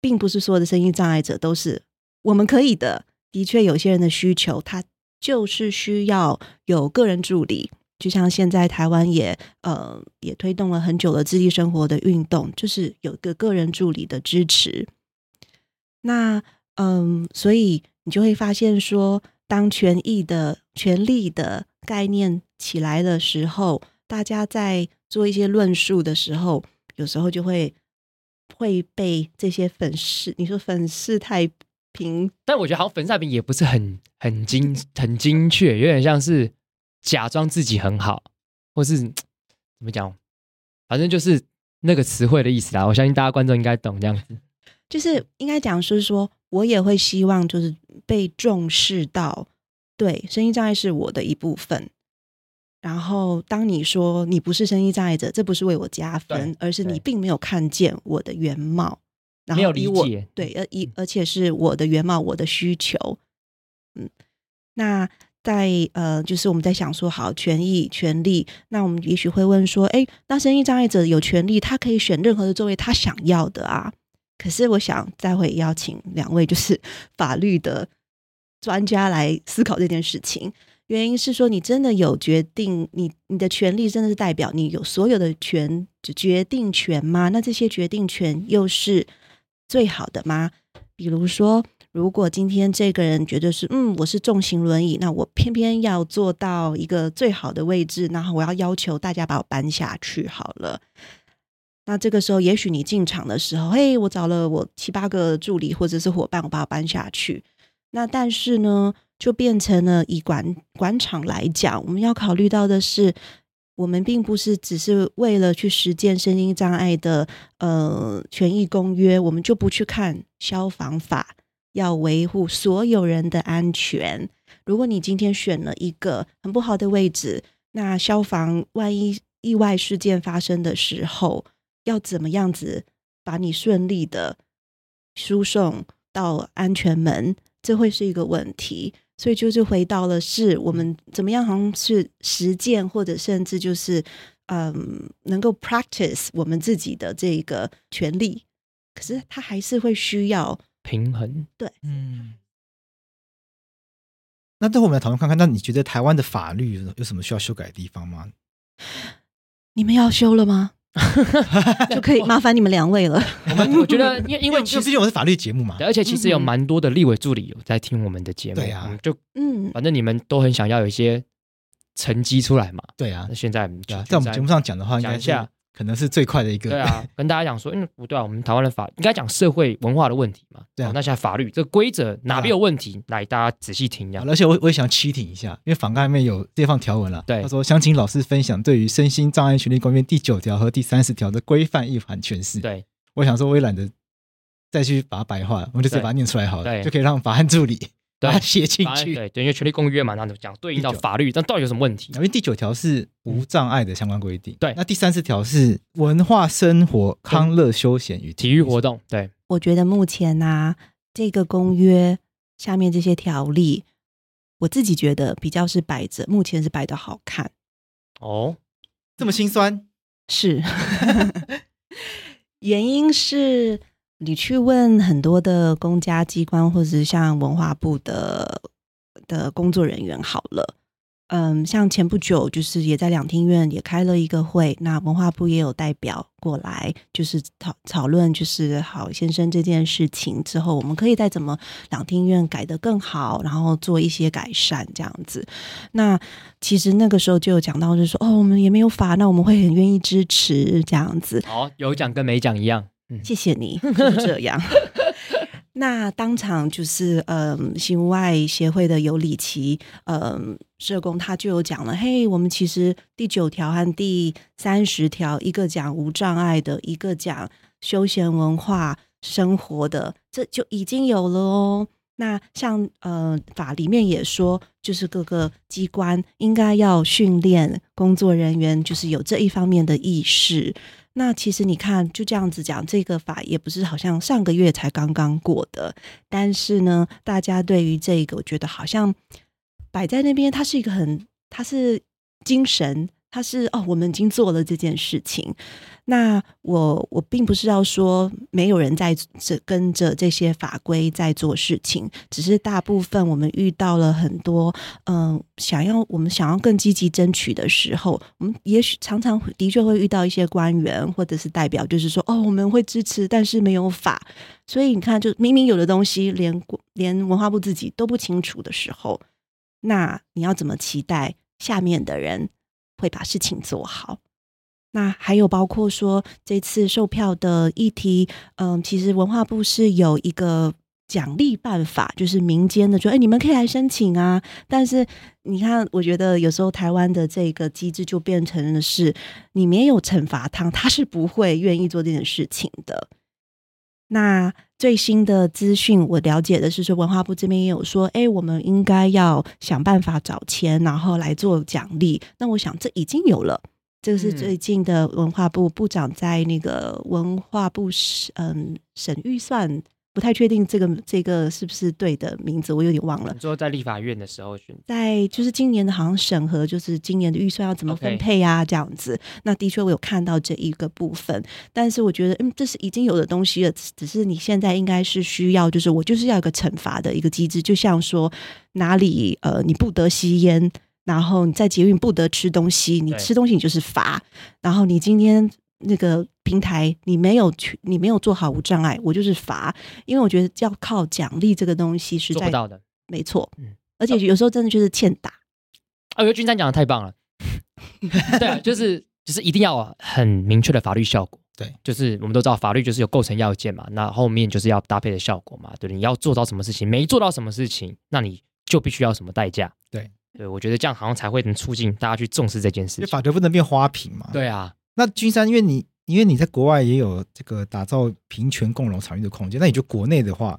并不是所有的声音障碍者都是我们可以的。的确，有些人的需求，他就是需要有个人助理。就像现在台湾也呃也推动了很久的自立生活的运动，就是有个个人助理的支持。那嗯，所以你就会发现说，当权益的权利的概念起来的时候，大家在做一些论述的时候，有时候就会会被这些粉饰，你说粉饰太平，但我觉得好像粉饰太平也不是很很精很精确，有点像是假装自己很好，或是怎么讲，反正就是那个词汇的意思啦。我相信大家观众应该懂这样子，就是应该讲是说，我也会希望就是被重视到，对，声音障碍是我的一部分。然后，当你说你不是声音障碍者，这不是为我加分，而是你并没有看见我的原貌，然后以我对，而一而且是我的原貌，我的需求。嗯，那在呃，就是我们在想说，好，权益、权利，那我们也许会问说，哎，那声音障碍者有权利，他可以选任何的座位，他想要的啊。可是，我想再会邀请两位就是 (laughs) 法律的专家来思考这件事情。原因是说，你真的有决定，你你的权利真的是代表你有所有的权就决定权吗？那这些决定权又是最好的吗？比如说，如果今天这个人觉得是，嗯，我是重型轮椅，那我偏偏要坐到一个最好的位置，然后我要要求大家把我搬下去好了。那这个时候，也许你进场的时候，嘿，我找了我七八个助理或者是伙伴，我把我搬下去。那但是呢，就变成了以管管场来讲，我们要考虑到的是，我们并不是只是为了去实践声音障碍的呃权益公约，我们就不去看消防法，要维护所有人的安全。如果你今天选了一个很不好的位置，那消防万一意外事件发生的时候，要怎么样子把你顺利的输送到安全门？这会是一个问题。所以就是回到了，是我们怎么样，好像是实践，或者甚至就是，嗯，能够 practice 我们自己的这个权利，可是他还是会需要平衡。对，嗯。那最后我们来讨论看看，那你觉得台湾的法律有什么需要修改的地方吗？你们要修了吗？(laughs) 就可以麻烦你们两位了。我们我觉得，(laughs) 因为因为其实因为我是法律节目嘛，而且其实有蛮多的立委助理有在听我们的节目。对啊，就嗯，反正你们都很想要有一些成绩出来嘛。对啊，那现在在我们节目上讲的话，讲一下。可能是最快的一个。对啊，(laughs) 跟大家讲说，嗯，不对啊，我们台湾的法应该讲社会文化的问题嘛。对啊，那现在法律这个规则哪边有问题？来，大家仔细听一下。而且我我也想期挺一下，因为法案里面有这放条文了。对，他说想请老师分享对于身心障碍权利公约第九条和第三十条的规范意涵诠释。对，我想说我也懒得再去把它白话，我们就直接把它念出来好了，对，就可以让法案助理。把它写进去，对，对，因为权利公约嘛，那就讲对应到法律，但到底有什么问题？因为第九条是无障碍的相关规定，对。那第三十条是文化生活、康乐休闲与体育活动，对。我觉得目前呢、啊，这个公约下面这些条例，我自己觉得比较是摆着，目前是摆的好看。哦，这么心酸？是，(laughs) 原因是。你去问很多的公家机关，或者是像文化部的的工作人员好了，嗯，像前不久就是也在两厅院也开了一个会，那文化部也有代表过来，就是讨讨论，就是郝先生这件事情之后，我们可以再怎么两厅院改得更好，然后做一些改善这样子。那其实那个时候就有讲到，就是说哦，我们也没有法，那我们会很愿意支持这样子。好，有讲跟没讲一样。谢谢你，就是这样。(laughs) 那当场就是，嗯，心无碍协会的尤里奇，嗯，社工他就有讲了，嘿，我们其实第九条和第三十条，一个讲无障碍的，一个讲休闲文化生活的，这就已经有了哦。那像，呃，法里面也说，就是各个机关应该要训练工作人员，就是有这一方面的意识。那其实你看，就这样子讲，这个法也不是好像上个月才刚刚过的，但是呢，大家对于这个，我觉得好像摆在那边，它是一个很，它是精神。他是哦，我们已经做了这件事情。那我我并不是要说没有人在这跟着这些法规在做事情，只是大部分我们遇到了很多嗯、想要我们想要更积极争取的时候，我们也许常常的确会遇到一些官员或者是代表，就是说哦，我们会支持，但是没有法。所以你看，就明明有的东西连连文化部自己都不清楚的时候，那你要怎么期待下面的人？会把事情做好。那还有包括说这次售票的议题，嗯，其实文化部是有一个奖励办法，就是民间的说，哎，你们可以来申请啊。但是你看，我觉得有时候台湾的这个机制就变成了是，你没有惩罚他，他是不会愿意做这件事情的。那最新的资讯我了解的是说，文化部这边也有说，哎，我们应该要想办法找钱，然后来做奖励。那我想这已经有了。这个是最近的文化部部长在那个文化部审嗯审预算，不太确定这个这个是不是对的名字，我有点忘了。最后在立法院的时候选，在就是今年的好像审核，就是今年的预算要怎么分配啊.这样子。那的确我有看到这一个部分，但是我觉得嗯这是已经有的东西了，只是你现在应该是需要，就是我就是要一个惩罚的一个机制，就像说哪里呃你不得吸烟。然后你在捷运不得吃东西，你吃东西你就是罚。然后你今天那个平台你没有去，你没有做好无障碍，我就是罚。因为我觉得要靠奖励这个东西是做不到的，没错。嗯，而且有时候真的就是欠打。啊，我觉得君山讲的太棒了。对啊，就是 (laughs) 就是一定要很明确的法律效果。对，就是我们都知道法律就是有构成要件嘛，那后面就是要搭配的效果嘛。对，你要做到什么事情，没做到什么事情，那你就必须要什么代价。对。对，我觉得这样好像才会能促进大家去重视这件事情。法律不能变花瓶嘛？对啊。那君山，因为你因为你在国外也有这个打造平权共荣场域的空间，那你觉得国内的话，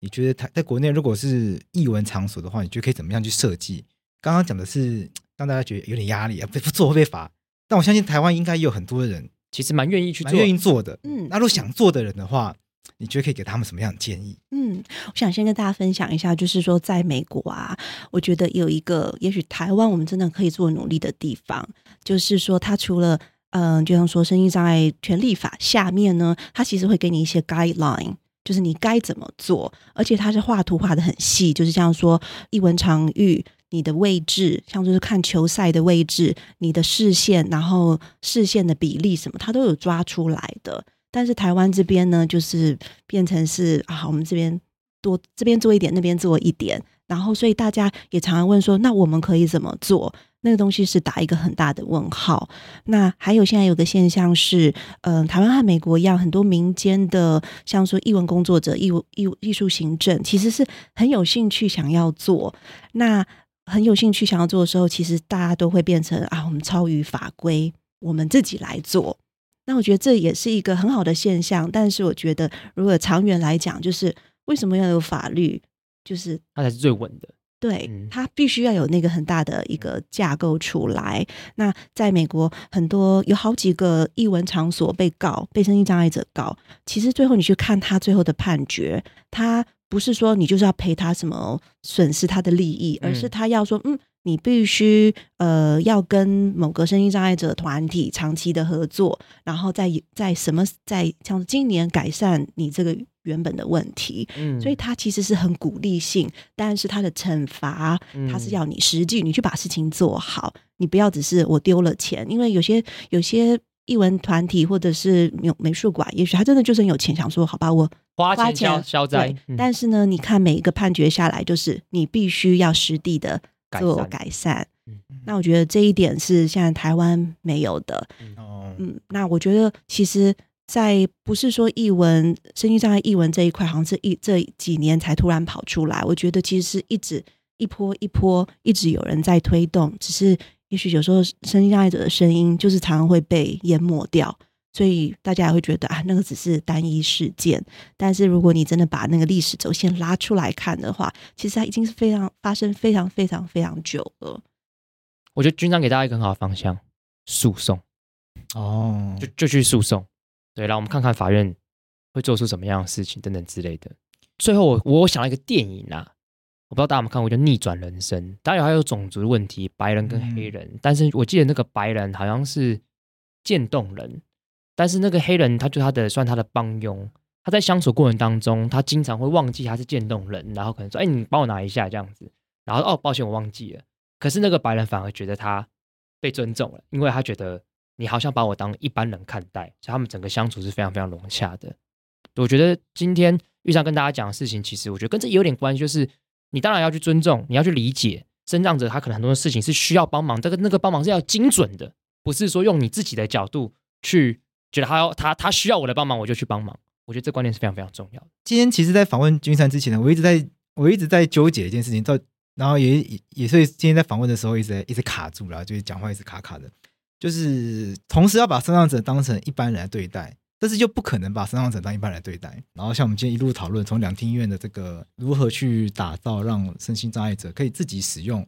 你觉得台在国内如果是艺文场所的话，你觉得可以怎么样去设计？刚刚讲的是让大家觉得有点压力啊，不做会被罚。但我相信台湾应该也有很多人其实蛮愿意去做，蛮愿意做的。嗯，那如果想做的人的话。你觉得可以给他们什么样的建议？嗯，我想先跟大家分享一下，就是说，在美国啊，我觉得有一个，也许台湾我们真的可以做努力的地方，就是说，它除了嗯、就像说，身心障碍权利法下面呢，它其实会给你一些 guideline，就是你该怎么做，而且它是画图画得很细，就是像说一文长玉，你的位置，像就是看球赛的位置，你的视线，然后视线的比例什么，它都有抓出来的。但是台湾这边呢，就是变成是啊，我们这边多这边做一点，那边做一点，然后所以大家也常常问说，那我们可以怎么做？那个东西是打一个很大的问号。那还有现在有个现象是，嗯、呃，台湾和美国一样，很多民间的，像说艺文工作者、艺艺艺术行政，其实是很有兴趣想要做。那很有兴趣想要做的时候，其实大家都会变成啊，我们超于法规，我们自己来做。那我觉得这也是一个很好的现象，但是我觉得如果长远来讲，就是为什么要有法律？就是它才是最稳的。对，它必须要有那个很大的一个架构出来。那在美国，很多有好几个译文场所被告，被身心障碍者告，其实最后你去看他最后的判决，他不是说你就是要赔他什么损失他的利益，而是他要说，嗯。你必须呃要跟某个身心障碍者团体长期的合作，然后在在什么在像今年改善你这个原本的问题，嗯，所以他其实是很鼓励性，但是他的惩罚他是要你实际你去把事情做好，你不要只是我丢了钱，因为有些有些艺文团体或者是美美术馆，也许他真的就是很有钱，想说好吧，我花钱消消灾，但是呢，你看每一个判决下来，就是你必须要实地的。做改善，那我觉得这一点是现在台湾没有的。嗯，那我觉得其实，在不是说译文、身心障碍译文这一块，好像是一这几年才突然跑出来。我觉得其实是一直一波一波，一直有人在推动，只是也许有时候身心障碍者的声音就是常常会被淹没掉。所以大家也会觉得啊，那个只是单一事件。但是如果你真的把那个历史轴线拉出来看的话，其实它已经是非常发生非常非常非常久了。我觉得军长给大家一个很好的方向，诉讼哦，就就去诉讼。对，然后我们看看法院会做出什么样的事情等等之类的。最后我我想到一个电影啊，我不知道大家有没有看过，叫《逆转人生》。当然还有种族的问题，白人跟黑人。嗯、但是我记得那个白人好像是渐冻人。但是那个黑人，他就他的算他的帮佣，他在相处过程当中，他经常会忘记他是渐冻人，然后可能说：“哎，你帮我拿一下这样子。”然后哦，抱歉，我忘记了。可是那个白人反而觉得他被尊重了，因为他觉得你好像把我当一般人看待，所以他们整个相处是非常非常融洽的。我觉得今天遇上跟大家讲的事情，其实我觉得跟这有点关系，就是你当然要去尊重，你要去理解身障者他可能很多的事情是需要帮忙，这个那个帮忙是要精准的，不是说用你自己的角度去觉得他要他他需要我的帮忙，我就去帮忙。我觉得这观念是非常非常重要的。今天其实，在访问君山之前呢，我一直在我一直在纠结一件事情，到然后也也也所以今天在访问的时候，一直在一直卡住了，就是讲话一直卡卡的，就是同时要把身障者当成一般人来对待。但是又不可能把身障者当一般人来对待。然后像我们今天一路讨论，从两厅院的这个如何去打造让身心障碍者可以自己使用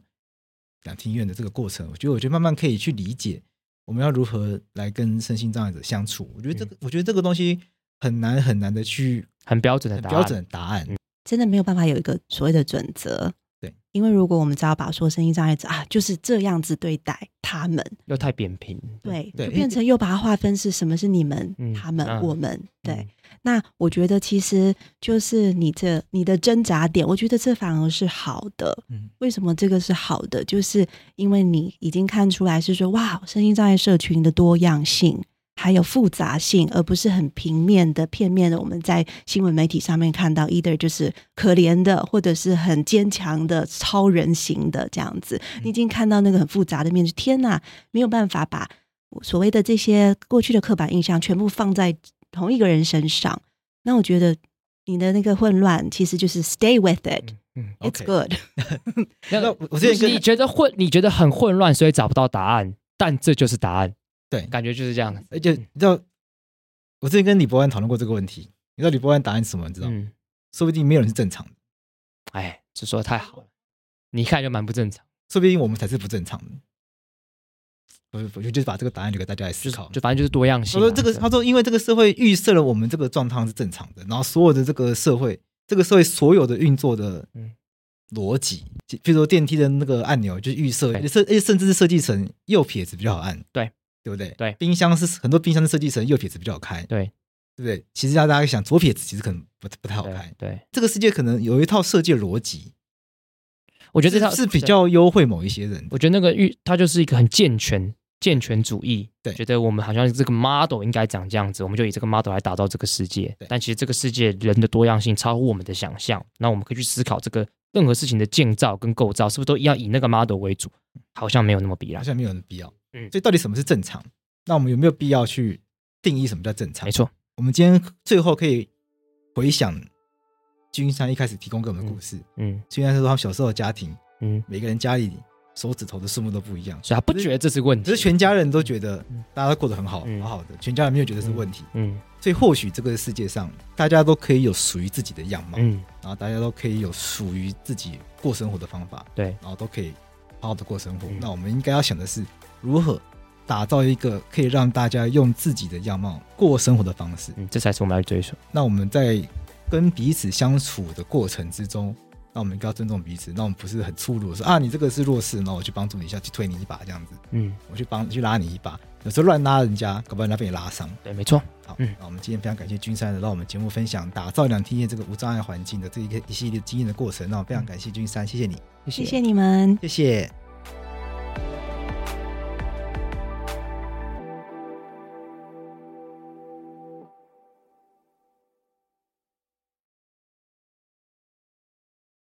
两厅院的这个过程，我觉得我觉得慢慢可以去理解我们要如何来跟身心障碍者相处。我觉得这个我觉得这个东西很难很难的去很标准的标准答案，真的没有办法有一个所谓的准则。对，因为如果我们只要把说身心障碍者啊就是这样子对待他们，又太扁平，对，对，就变成又把它划分是什么是你们、嗯、他们、嗯、我们，对、嗯。那我觉得其实就是你这你的挣扎点，我觉得这反而是好的。嗯，为什么这个是好的？就是因为你已经看出来是说，哇，身心障碍社群的多样性。还有复杂性，而不是很平面的、片面的。我们在新闻媒体上面看到，either 就是可怜的，或者是很坚强的、超人型的这样子。你已经看到那个很复杂的面，天哪，没有办法把所谓的这些过去的刻板印象全部放在同一个人身上。那我觉得你的那个混乱，其实就是 stay with it，嗯，it's good。(laughs) 那个，我是你觉得混，你觉得很混乱，所以找不到答案，但这就是答案。对，感觉就是这样。而且你知道，我之前跟李博安讨论过这个问题。你知道李博安答案是什么？你知道吗？嗯，说不定没有人是正常的。哎，这说的太好了。你一看就蛮不正常。说不定我们才是不正常的。不是，我就就是把这个答案留给大家来思考。就，就反正就是多样性。他说这个，他说因为这个社会预设了我们这个状况是正常的，然后所有的这个社会，这个社会所有的运作的逻辑，比如说电梯的那个按钮，就是预设设，甚至是设计成右撇子比较好按。对。对不对？对，冰箱是很多冰箱的设计成右撇子比较好开，对，对不对？其实让大家想左撇子其实可能不不太好开，对。对，这个世界可能有一套设计逻辑，我觉得这套是，是比较优惠某一些人。我觉得那个预，它就是一个很健全健全主义，对，觉得我们好像这个 model 应该长这样子，我们就以这个 model 来打造这个世界。但其实这个世界人的多样性超乎我们的想象，那我们可以去思考这个任何事情的建造跟构造是不是都要以那个 model 为主？好像没有那么必要，好像没有那么必要。嗯，所以到底什么是正常？那我们有没有必要去定义什么叫正常？没错，我们今天最后可以回想君山一开始提供给我们的故事。嗯，君山说他们小时候的家庭，嗯，每个人家里手指头的数目都不一样，所以他不觉得这是问题，可是全家人都觉得大家都过得很好，好好的，全家人没有觉得是问题。嗯，所以或许这个世界上大家都可以有属于自己的样貌，嗯，然后大家都可以有属于自己过生活的方法，对，然后都可以好好的过生活。那我们应该要想的是如何。打造一个可以让大家用自己的样貌过生活的方式，嗯，这才是我们要追求。那我们在跟彼此相处的过程之中，那我们应该要尊重彼此。那我们不是很粗鲁的说啊，你这个是弱势，那我去帮助你一下，去推你一把这样子。嗯，我去帮去拉你一把，有时候乱拉人家，搞不好人家被你拉伤。对，没错。好，嗯，那我们今天非常感谢君山的，让我们节目分享打造两天夜这个无障碍环境的这一个一系列经验的过程。那我非常感谢君山，谢谢你，谢谢你们，谢谢。